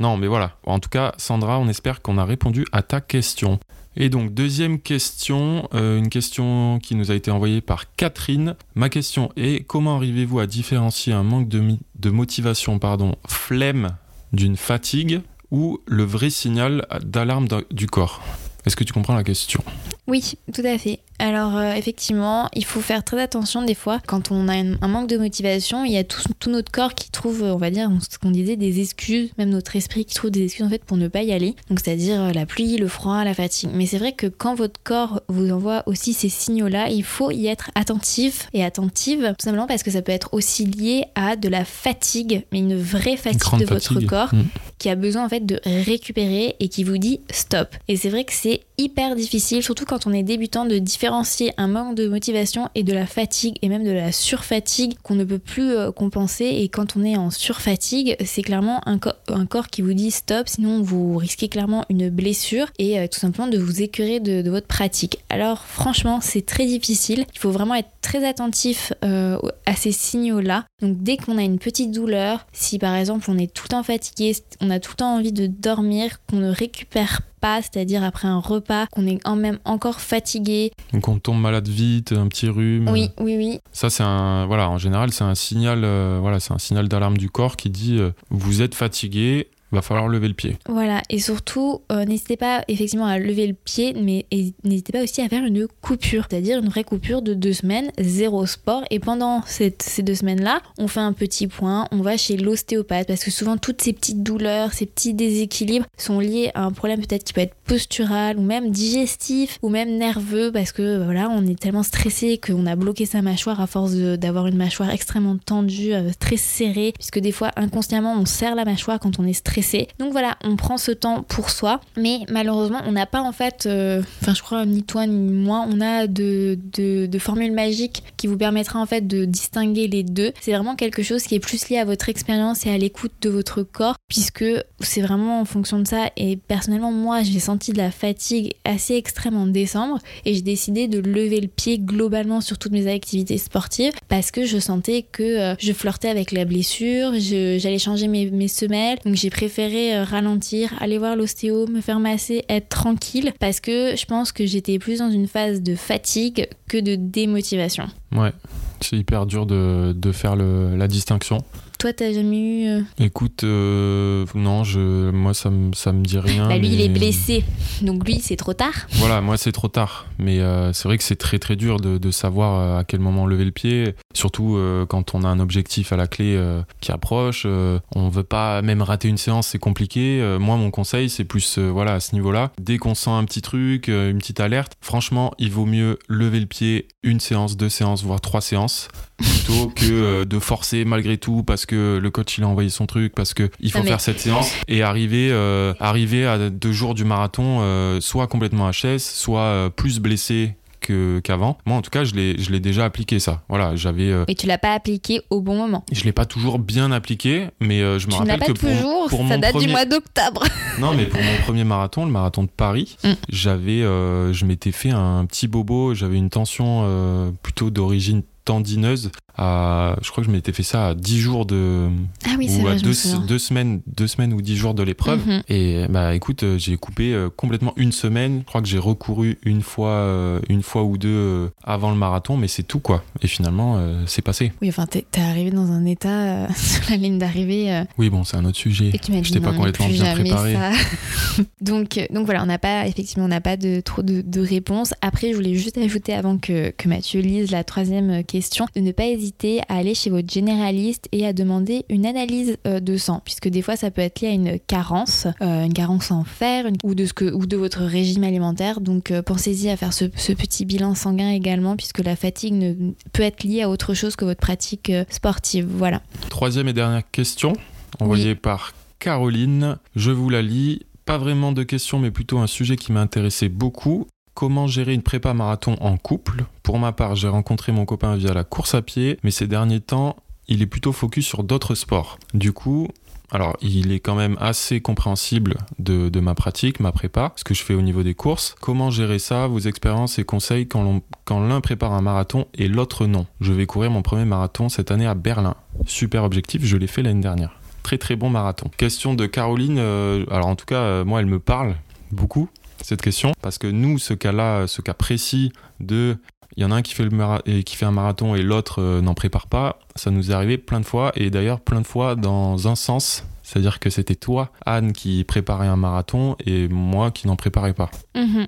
Non, mais voilà. En tout cas, Sandra, on espère qu'on a répondu à ta question. Et donc, deuxième question, euh, une question qui nous a été envoyée par Catherine. Ma question est comment arrivez-vous à différencier un manque de, de motivation, pardon, flemme d'une fatigue ou le vrai signal d'alarme du corps? Est-ce que tu comprends la question? Oui, tout à fait. Alors euh, effectivement, il faut faire très attention des fois quand on a un, manque de motivation, il y a tout, tout notre corps qui trouve, on va dire, ce qu'on disait, des excuses, même notre esprit qui trouve des excuses en fait pour ne pas y aller. Donc c'est-à-dire euh, la pluie, le froid, la fatigue. Mais c'est vrai que quand votre corps vous envoie aussi ces signaux-là, il faut y être attentif et attentive, tout simplement parce que ça peut être aussi lié à de la fatigue, mais une vraie fatigue de votre fatigue. corps Mm. qui a besoin en fait de récupérer et qui vous dit stop. Et c'est vrai que c'est はい。Hyper difficile, surtout quand on est débutant, de différencier un manque de motivation et de la fatigue et même de la surfatigue qu'on ne peut plus euh, compenser. Et quand on est en surfatigue, c'est clairement un, co- un corps qui vous dit stop, sinon vous risquez clairement une blessure et euh, tout simplement de vous écœurer de, votre pratique. Alors franchement, c'est très difficile. Il faut vraiment être très attentif euh, à ces signaux-là. Donc dès qu'on a une petite douleur, si par exemple on est tout le temps fatigué, on a tout le temps envie de dormir, qu'on ne récupère pas, c'est-à-dire après un repas, qu'on est quand même encore fatigué. Donc on tombe malade vite, un petit rhume. Oui, oui, oui. Ça c'est un voilà en général c'est un signal euh, voilà c'est un signal d'alarme du corps qui dit euh, vous êtes fatigué va falloir lever le pied. Voilà, et surtout, euh, n'hésitez pas effectivement à lever le pied, mais n'hésitez pas aussi à faire une coupure, c'est-à-dire une vraie coupure de deux semaines, zéro sport. Et pendant ces deux semaines-là, on fait un petit point, on va chez l'ostéopathe, parce que souvent toutes ces petites douleurs, ces petits déséquilibres sont liés à un problème peut-être qui peut être postural, ou même digestif, ou même nerveux, parce que voilà, on est tellement stressé qu'on a bloqué sa mâchoire à force d'avoir une mâchoire extrêmement tendue, euh, très serrée, puisque des fois inconsciemment on serre la mâchoire quand on est stressé. Donc voilà, on prend ce temps pour soi, mais malheureusement on n'a pas en fait, euh, enfin je crois ni toi ni moi, on a de, de, de formule magique qui vous permettra en fait de distinguer les deux. C'est vraiment quelque chose qui est plus lié à votre expérience et à l'écoute de votre corps, puisque c'est vraiment en fonction de ça. Et personnellement, moi j'ai senti de la fatigue assez extrême en décembre et j'ai décidé de lever le pied globalement sur toutes mes activités sportives parce que je sentais que euh, je flirtais avec la blessure, j'allais changer mes, mes semelles, donc j'ai préféré euh, ralentir, aller voir l'ostéo, me faire masser, être tranquille parce que je pense que j'étais plus dans une phase de fatigue que de démotivation. Ouais c'est hyper dur de, de faire le, la distinction. Toi, t'as jamais eu. euh, Écoute euh, non je moi ça me ça me dit rien. Bah, lui, il est blessé, donc lui, c'est trop tard. Voilà, moi c'est trop tard. Mais euh, c'est vrai que c'est très très dur de, de savoir à quel moment lever le pied. Surtout euh, quand on a un objectif à la clé euh, qui approche. euh, on veut pas même rater une séance, c'est compliqué. Euh, moi mon conseil c'est plus voilà à ce niveau-là. Dès qu'on sent un petit truc, une petite alerte, franchement il vaut mieux lever le pied une séance, deux séances, voire trois séances plutôt que de forcer malgré tout parce que le coach il a envoyé son truc parce que il faut mais- faire cette séance et arriver arriver à deux jours du marathon soit complètement HS soit plus blessé qu'avant moi en tout cas je l'ai déjà appliqué ça voilà j'avais euh, Mais tu l'as pas appliqué au bon moment. je l'ai pas toujours bien appliqué mais euh, je me Tu rappelle pas que pour, toujours, pour ça mon date premier du mois d'octobre. non, mais pour mon premier marathon, le marathon de Paris, Mm. j'avais, euh, je m'étais fait un petit bobo. J'avais une tension euh, plutôt d'origine tendineuse. À, je crois que je m'étais fait ça à 10 jours de. Ah oui, ou vrai, à je me deux, semaines, deux semaines ou 10 jours de l'épreuve. Mhm. Et bah écoute, euh, j'ai coupé euh, complètement une semaine. Je crois que j'ai recouru une fois, euh, une fois ou deux avant le marathon, mais c'est tout quoi. Et finalement, c'est passé. Oui, enfin, t'es arrivé dans un état euh, sur la ligne d'arrivée. euh, Oui, bon, c'est un autre sujet. Et tu m'as dit J'étais pas complètement bien préparé. donc, donc voilà, on n'a pas, effectivement, on n'a pas de, trop de, de réponses. Après, je voulais juste ajouter avant que, que Mathieu lise la troisième question, de ne pas hésiter à aller chez votre généraliste et à demander une analyse euh, de sang, puisque des fois, ça peut être lié à une carence, euh, une carence en fer, une- ou, de ce que, ou de votre régime alimentaire. Donc, euh, pensez-y à faire ce, ce petit bilan sanguin également, puisque la fatigue ne, peut être liée à autre chose que votre pratique sportive. Voilà. Troisième et dernière question, envoyée par Caroline. Je vous la lis. Pas vraiment de question, mais plutôt un sujet qui m'a intéressé beaucoup. Comment gérer une prépa marathon en couple Pour ma part, j'ai rencontré mon copain via la course à pied, mais ces derniers temps, il est plutôt focus sur d'autres sports. Du coup, alors il est quand même assez compréhensible de, ma pratique, ma prépa, ce que je fais au niveau des courses. Comment gérer ça Vos expériences et conseils quand l'un prépare un marathon et l'autre non? Je vais courir mon premier marathon cette année à Berlin. Super objectif, je l'ai fait l'année dernière. Très très bon marathon. Question de Caroline, euh, alors en tout cas, euh, moi elle me parle beaucoup, cette question, parce que nous, ce cas-là, ce cas précis de il y en a un qui fait, le qui fait un marathon et l'autre euh, n'en prépare pas, ça nous est arrivé plein de fois, et d'ailleurs plein de fois dans un sens. C'est-à-dire que c'était toi, Anne, qui préparait un marathon et moi qui n'en préparais pas.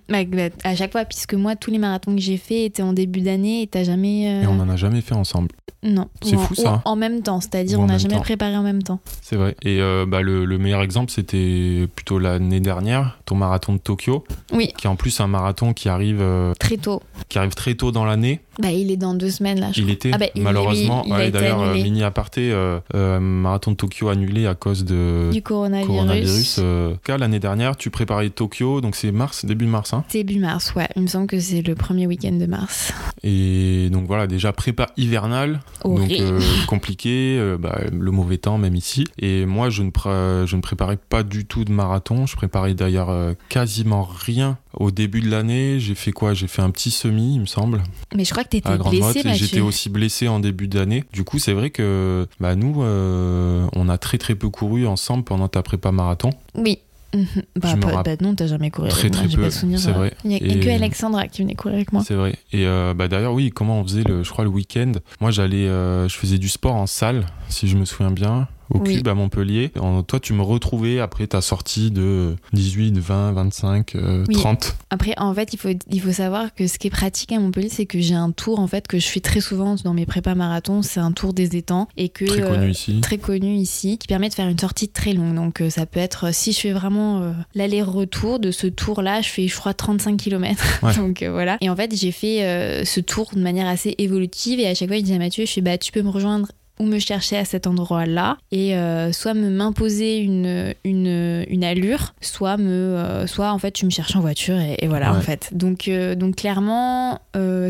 Bah, à chaque fois, puisque moi, tous les marathons que j'ai fait étaient en début d'année et t'as jamais. euh, Et on n'en a jamais fait ensemble. Non. C'est Ou en- fou, ou ça. En, en même temps, c'est-à-dire en on n'a jamais temps. préparé en même temps. C'est vrai. Et euh, bah, le, le meilleur exemple, c'était plutôt l'année dernière, ton marathon de Tokyo, Oui, qui est en plus un marathon qui arrive, euh, très tôt. qui arrive très tôt dans l'année. Bah, il est dans deux semaines là. Je Il était Ah bah, malheureusement. oui, ouais, D'ailleurs, euh, mini aparté, euh, euh, marathon de Tokyo annulé à cause de Du coronavirus. coronavirus. euh. L'année dernière, tu préparais Tokyo, donc c'est mars, début mars. Hein. Début mars, ouais. Il me semble que c'est le premier week-end de mars. Et donc voilà, déjà prépa hivernale, donc Horrible. euh, compliqué, bah, le mauvais temps même ici. Et moi, je ne, pré- je ne préparais pas du tout de marathon. Je préparais d'ailleurs quasiment rien au début de l'année. J'ai fait quoi? J'ai fait un petit semi, il me semble, Mais je crois que t'étais blessé, j'étais aussi blessé en début d'année. Du coup, c'est vrai que bah, nous, euh, on a très très peu couru ensemble pendant ta prépa marathon. Oui. Mhm. Bah, pas- bah non, t'as jamais couru très, avec moi. très peu, c'est euh. vrai. Il y a, Et- que Alexandra qui venait courir avec moi. C'est vrai. Et euh, bah, d'ailleurs, oui, comment on faisait, le, je crois, le week-end? Moi, j'allais, euh, je faisais du sport en salle, si je me souviens bien, au Oui. Cube à Montpellier. En- toi, tu me retrouvais après ta sortie de 18, 20, 25, euh, Oui. 30. Après, en fait, il faut, il faut savoir que ce qui est pratique à Montpellier, c'est que j'ai un tour en fait que je fais très souvent dans mes prépas marathons. C'est un tour des étangs et que Très connu euh, ici. très connu ici, qui permet de faire une sortie très longue. Donc euh, ça peut être, euh, si je fais vraiment l'aller-retour de ce tour-là, je fais, je crois, 35 km. Ouais. Donc voilà. Et en fait, j'ai fait ce tour de manière assez évolutive. Et à chaque fois, je dis à Mathieu, je fais, bah, tu peux me rejoindre ou me chercher à cet endroit-là et euh, soit me m'imposer une, une, une allure soit me euh, soit en fait tu me cherches en voiture et, et voilà Ouais. en fait donc euh, donc clairement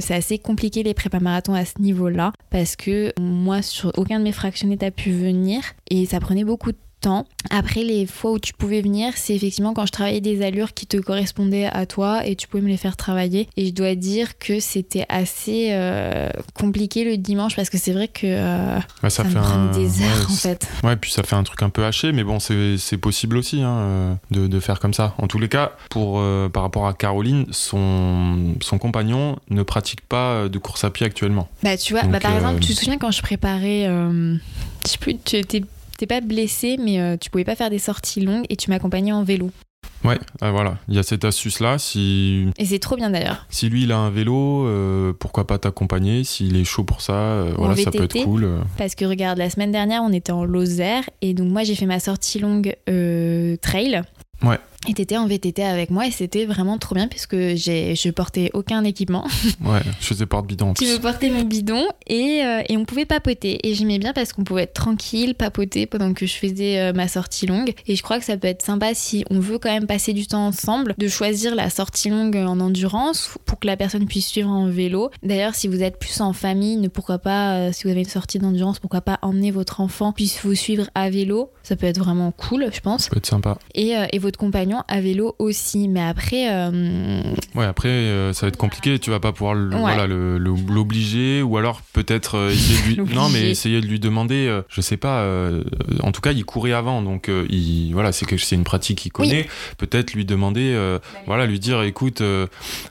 c'est assez compliqué les prépas marathons à ce niveau-là parce que moi sur aucun de mes fractionnés t'as pu venir et ça prenait beaucoup de temps. Après, les fois où tu pouvais venir, c'est effectivement quand je travaillais des allures qui te correspondaient à toi et tu pouvais me les faire travailler. Et je dois dire que c'était assez euh, compliqué le dimanche parce que c'est vrai que euh, Ouais, ça, fait un. des heures ouais, en fait. Ouais, puis ça fait un truc un peu haché, mais bon, c'est possible aussi hein, euh, de, de faire comme ça. En tous les cas, pour, euh, par rapport à Caroline, son, son compagnon ne pratique pas de course à pied actuellement. Bah, tu vois, Donc, bah, par exemple, tu te souviens quand je préparais. je sais plus, tu étais. T'es pas blessé, mais euh, tu pouvais pas faire des sorties longues et tu m'accompagnais en vélo. Ouais, ah, voilà, il y a cette astuce-là. Si, Et c'est trop bien d'ailleurs. si lui, il a un vélo, euh, pourquoi pas t'accompagner? S'il est chaud pour ça, euh, voilà, ça peut être cool. Parce que regarde, la semaine dernière, on était en Lozère et donc moi j'ai fait ma sortie longue trail. Ouais. Et t'étais en VTT avec moi et c'était vraiment trop bien puisque j'ai, je portais aucun équipement. Ouais, je faisais porte-bidon tu me portais mon bidon et, euh, et on pouvait papoter. Et j'aimais bien parce qu'on pouvait être tranquille, papoter pendant que je faisais euh, ma sortie longue. Et je crois que ça peut être sympa si on veut quand même passer du temps ensemble, de choisir la sortie longue en endurance pour que la personne puisse suivre en vélo. D'ailleurs, si vous êtes plus en famille, ne pourquoi pas, euh, si vous avez une sortie d'endurance, pourquoi pas emmener votre enfant puisse vous suivre à vélo. Ça peut être vraiment cool, je pense. Ça peut être sympa. Et, euh, et votre compagnon à vélo aussi. Mais après. euh, Ouais, après, euh, ça va être compliqué. Tu vas pas pouvoir Ouais. voilà, l'obliger ou alors peut-être essayer de lui... Non, mais essayer de lui demander. je sais pas. en tout cas, il courait avant, donc il voilà, c'est une pratique qu'il connaît. Peut-être lui demander, voilà, lui dire, écoute,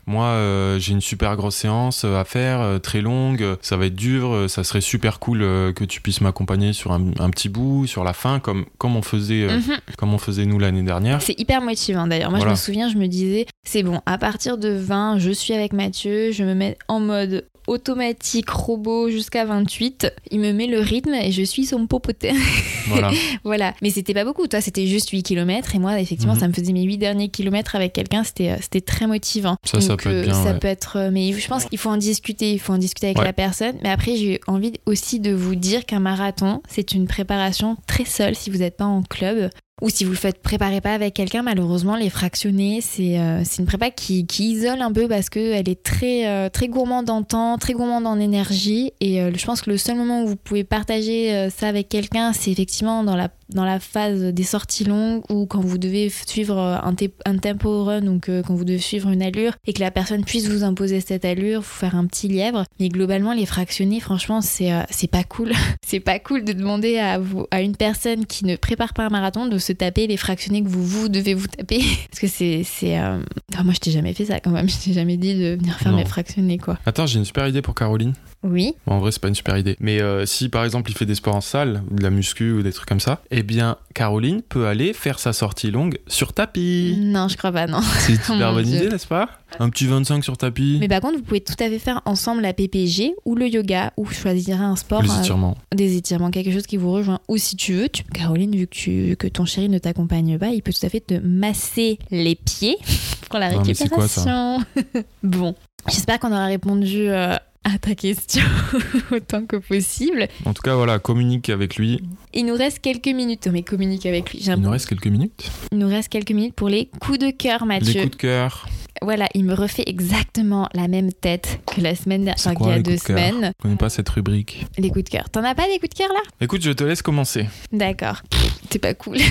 moi, j'ai une super grosse séance à faire, très longue. Ça va être dur. ça serait super cool que tu puisses m'accompagner sur un, un petit bout, sur la fin, comme comme on faisait, euh, mhm. comme on faisait nous l'année dernière. C'est hyper motivant d'ailleurs. Moi, Voilà. je me souviens, je me disais, c'est bon, à partir de 20, je suis avec Mathieu, je me mets en mode automatique, robot jusqu'à 28. Il me met le rythme et je suis son popotin. Voilà. voilà. Mais c'était pas beaucoup. Toi, c'était juste 8 km et moi, effectivement, Mhm. ça me faisait mes 8 derniers kilomètres avec quelqu'un. C'était, euh, très motivant. Ça, ça peut être euh, bien, Ça ouais. peut être. euh, Mais je pense qu'il faut en discuter. Il faut en discuter avec Ouais. la personne. Mais après, j'ai envie aussi de vous dire qu'un marathon, c'est une préparation très seule si vous n'êtes pas en club. Ou si vous le faites préparer pas avec quelqu'un, malheureusement, les fractionnés, c'est euh, une prépa qui, qui isole un peu parce qu'elle est très, euh, très gourmande en temps, très gourmande en énergie. Et euh, je pense que le seul moment où vous pouvez partager euh, ça avec quelqu'un, c'est effectivement dans la, dans la phase des sorties longues ou quand vous devez suivre un, te- un tempo run, donc euh, quand vous devez suivre une allure et que la personne puisse vous imposer cette allure, vous faire un petit lièvre. Mais globalement, les fractionnés, franchement, c'est euh, pas cool. c'est pas cool de demander à, vous, à une personne qui ne prépare pas un marathon de se taper les fractionnés que vous, vous devez vous taper. Parce que c'est. euh, enfin, moi, je t'ai jamais fait ça quand même. Je t'ai jamais dit de venir faire Non. mes fractionnés, quoi. Attends, j'ai une super idée pour Caroline. Oui. Bon, en vrai, c'est pas une super idée. Mais euh, si par exemple il fait des sports en salle, ou de la muscu ou des trucs comme ça, eh bien Caroline peut aller faire sa sortie longue sur tapis. Non, je crois pas, non. C'est une super bonne idée, n'est-ce pas? Un petit 25 sur tapis. Mais par contre, vous pouvez tout à fait faire ensemble la PPG ou le yoga ou choisir un sport. les euh, étirements. des étirements, quelque chose qui vous rejoint. Ou si tu veux, tu, Caroline, vu que, tu, que ton chéri ne t'accompagne pas, il peut tout à fait te masser les pieds pour la mais c'est quoi, récupération. bon, j'espère qu'on aura répondu euh, à ta question autant que possible. En tout cas, voilà, communique avec lui. Il nous reste quelques minutes. Mais communique avec lui. Il nous reste quelques minutes. Il nous reste quelques minutes pour les coups de cœur, Les Mathieu. coups de cœur. Voilà, il me refait exactement la même tête que la semaine dernière, enfin, qu'il y a les deux semaines. Je connais pas cette rubrique. Les coups de cœur. T'en as pas des coups de cœur là? Écoute, je te laisse commencer. D'accord, c'est pas cool.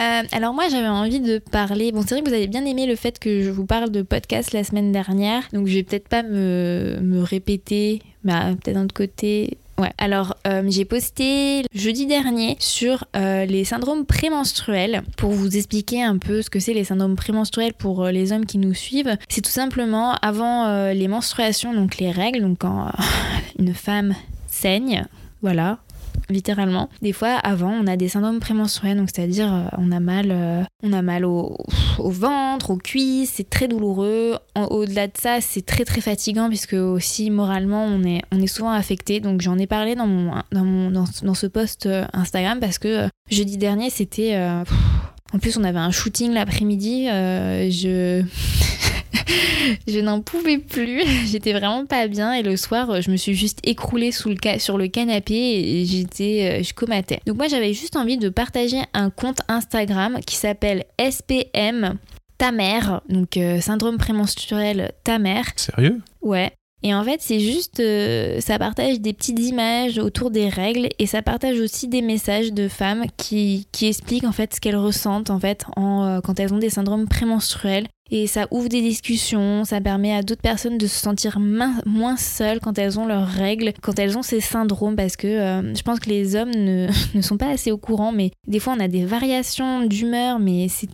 Euh, alors moi j'avais envie de parler, bon c'est vrai que vous avez bien aimé le fait que je vous parle de podcast la semaine dernière, donc je vais peut-être pas me, me répéter, mais euh, peut-être d'un autre côté... Ouais, alors euh, j'ai posté jeudi dernier sur euh, les syndromes prémenstruels pour vous expliquer un peu ce que c'est les syndromes prémenstruels pour euh, les hommes qui nous suivent. C'est tout simplement avant les menstruations, donc les règles, donc quand une femme saigne, voilà, littéralement. Des fois, avant, on a des syndromes prémenstruels, donc c'est-à-dire euh, on a mal, euh, on a mal au, ventre, aux cuisses, c'est très douloureux. Au-delà de ça, c'est très très fatigant puisque aussi moralement, on est, on est souvent affecté. Donc j'en ai parlé dans mon, dans mon, dans, dans ce post euh, Instagram parce que jeudi dernier, c'était en plus, on avait un shooting l'après-midi. je. je n'en pouvais plus. J'étais vraiment pas bien. Et le soir, euh, je me suis juste écroulée sous le ca- sur le canapé et j'étais. euh, je comatais. Donc, moi, j'avais juste envie de partager un compte Instagram qui s'appelle SPM Ta mère. Donc, euh, syndrome prémenstruel Ta mère. Sérieux? Ouais. Et en fait, c'est juste, euh, ça partage des petites images autour des règles et ça partage aussi des messages de femmes qui, qui expliquent en fait ce qu'elles ressentent en fait en, euh, quand elles ont des syndromes prémenstruels. Et ça ouvre des discussions, ça permet à d'autres personnes de se sentir moins seules quand elles ont leurs règles, quand elles ont ces syndromes, parce que euh, je pense que les hommes ne, sont pas assez au courant, mais des fois on a des variations d'humeur, mais c'est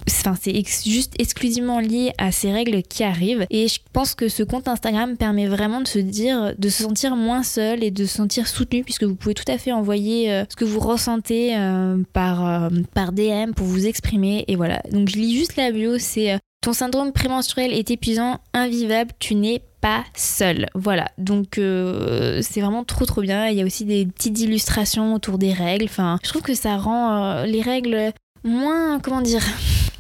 juste exclusivement lié à ces règles qui arrivent. Et je pense que ce compte Instagram permet vraiment de se dire, de se sentir moins seul et de se sentir soutenu, puisque vous pouvez tout à fait envoyer euh, ce que vous ressentez euh, par, par DM pour vous exprimer. Et voilà. Donc je lis juste la bio, c'est ton syndrome prémenstruel est épuisant, invivable, tu n'es pas seul. Voilà, donc euh, c'est vraiment trop trop bien. Il y a aussi des petites illustrations autour des règles. Enfin, je trouve que ça rend euh, les règles moins, comment dire,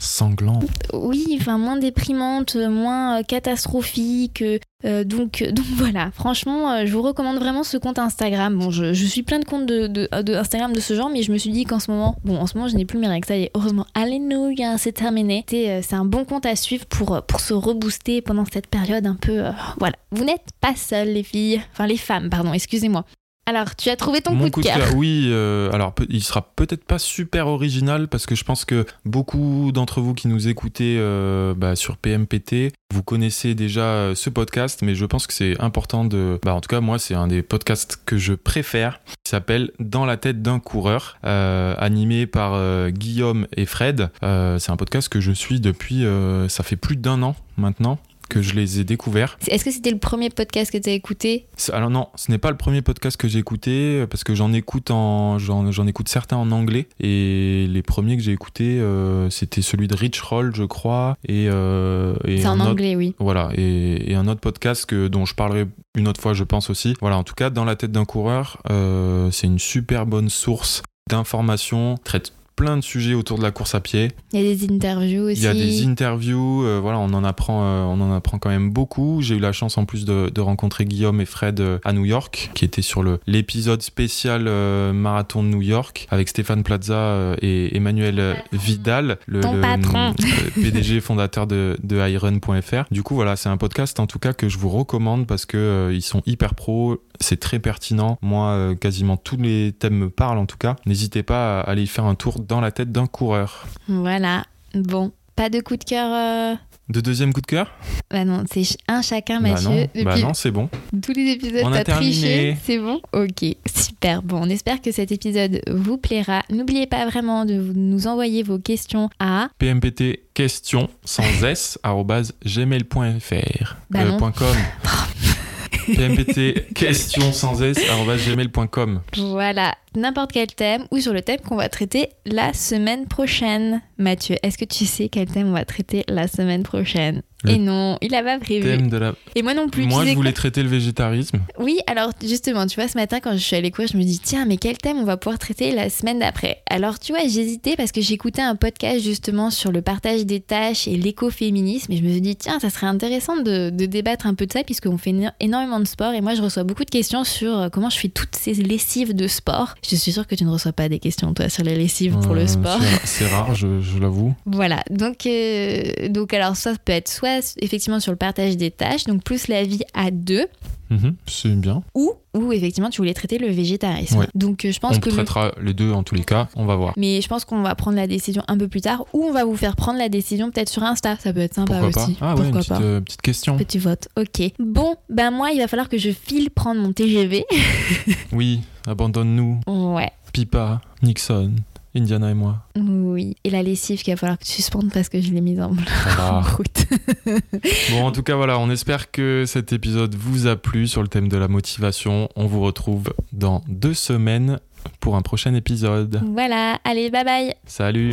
Sanglant. oui, enfin moins déprimantes, moins euh, catastrophiques. euh, donc, donc voilà, franchement, euh, je vous recommande vraiment ce compte Instagram. Bon, je, je suis plein de comptes de, de, Instagram de ce genre, mais je me suis dit qu'en ce moment, bon, en ce moment, je n'ai plus mes règles. Ça y est, heureusement, alléluia, c'est terminé. C'est euh, c'est un bon compte à suivre pour, euh, pour se rebooster pendant cette période un peu. euh, voilà, vous n'êtes pas seules, les filles. Enfin, les femmes, pardon, excusez-moi. Alors, tu as trouvé ton Mon coup de cœur. oui. euh, alors, il sera peut-être pas super original parce que je pense que beaucoup d'entre vous qui nous écoutez euh, bah, sur PMPT, vous connaissez déjà euh, ce podcast, mais je pense que c'est important de. Bah, en tout cas, moi, c'est un des podcasts que je préfère. Il s'appelle Dans la tête d'un coureur, euh, animé par Guillaume et Fred. C'est un podcast que je suis depuis. ça fait plus d'un an maintenant que je les ai découverts. Est-ce que c'était le premier podcast que tu as écouté Alors non, ce n'est pas le premier podcast que j'ai écouté euh, parce que j'en écoute en j'en, écoute certains en anglais et les premiers que j'ai écoutés euh, c'était celui de Rich Roll je crois et, euh, et C'est en autre- anglais, oui. voilà et, et un autre podcast que dont je parlerai une autre fois je pense aussi. Voilà en tout cas dans la tête d'un coureur euh, c'est une super bonne source d'informations traite plein de sujets autour de la course à pied. Il y a des interviews aussi. Il y a des interviews, euh, voilà, on en apprend, euh, on en apprend quand même beaucoup. J'ai eu la chance en plus de, de rencontrer Guillaume et Fred euh, à New York, qui était sur l'épisode spécial marathon de New York avec Stéphane Plaza et Emmanuel Vidal, le, Ton le, patron. PDG fondateur de, de iRun.fr. Du coup, voilà, c'est un podcast en tout cas que je vous recommande parce que euh, ils sont hyper pros, c'est très pertinent. Moi, euh, quasiment tous les thèmes me parlent en tout cas. N'hésitez pas à aller y faire un tour dans la tête d'un coureur. Voilà. Bon, pas de coup de cœur. euh, De deuxième coup de cœur? Bah non, c'est un chacun, Bah Mathieu. non, Depuis bah non, c'est bon. tous les épisodes, t'as triché. C'est bon? Ok, super. Bon, on espère que cet épisode vous plaira. N'oubliez pas vraiment de nous envoyer vos questions à PMPT question sans s gmail.fr Bah euh. PMPT question sans s gmail.com. voilà n'importe quel thème ou sur le thème qu'on va traiter la semaine prochaine. Mathieu, est-ce que tu sais quel thème on va traiter la semaine prochaine? Le Et non, il a pas prévu. De la... Et moi non plus. Moi, je voulais quoi traiter le végétarisme. Oui, alors justement, tu vois, ce matin, quand je suis allée courir, je me dis, tiens, mais quel thème on va pouvoir traiter la semaine d'après? Alors, tu vois, j'hésitais parce que j'écoutais un podcast justement sur le partage des tâches et l'écoféminisme. Et je me suis dit, tiens, ça serait intéressant de, de débattre un peu de ça, puisqu'on fait éno- énormément de sport. Et moi, je reçois beaucoup de questions sur euh, comment je fais toutes ces lessives de sport. Je suis sûre que tu ne reçois pas des questions, toi, sur les lessives pour Euh, le sport. c'est- C'est rare, je, je l'avoue. Voilà, donc, euh, donc alors ça peut être soit effectivement sur le partage des tâches, donc plus la vie à deux, Mhm, c'est bien. ou, ou effectivement tu voulais traiter le végétarisme. Ouais. Donc euh, je pense On que... le- traitera les deux en tous les cas, on va voir. Mais je pense qu'on va prendre la décision un peu plus tard, ou on va vous faire prendre la décision peut-être sur Insta, ça peut être sympa Pourquoi aussi. pas Ah ouais, une Pourquoi petite, pas euh, petite question. Petit vote, ok. Bon, ben moi il va falloir que je file prendre mon TGV. Oui, abandonne-nous. ouais, Pipa, Nixon, Indiana et moi. oui. Et la lessive qu'il va falloir que tu suspendes parce que je l'ai mise en va. route. Bon, en tout cas, voilà, on espère que cet épisode vous a plu sur le thème de la motivation. On vous retrouve dans deux semaines pour un prochain épisode. voilà, allez, bye bye. Salut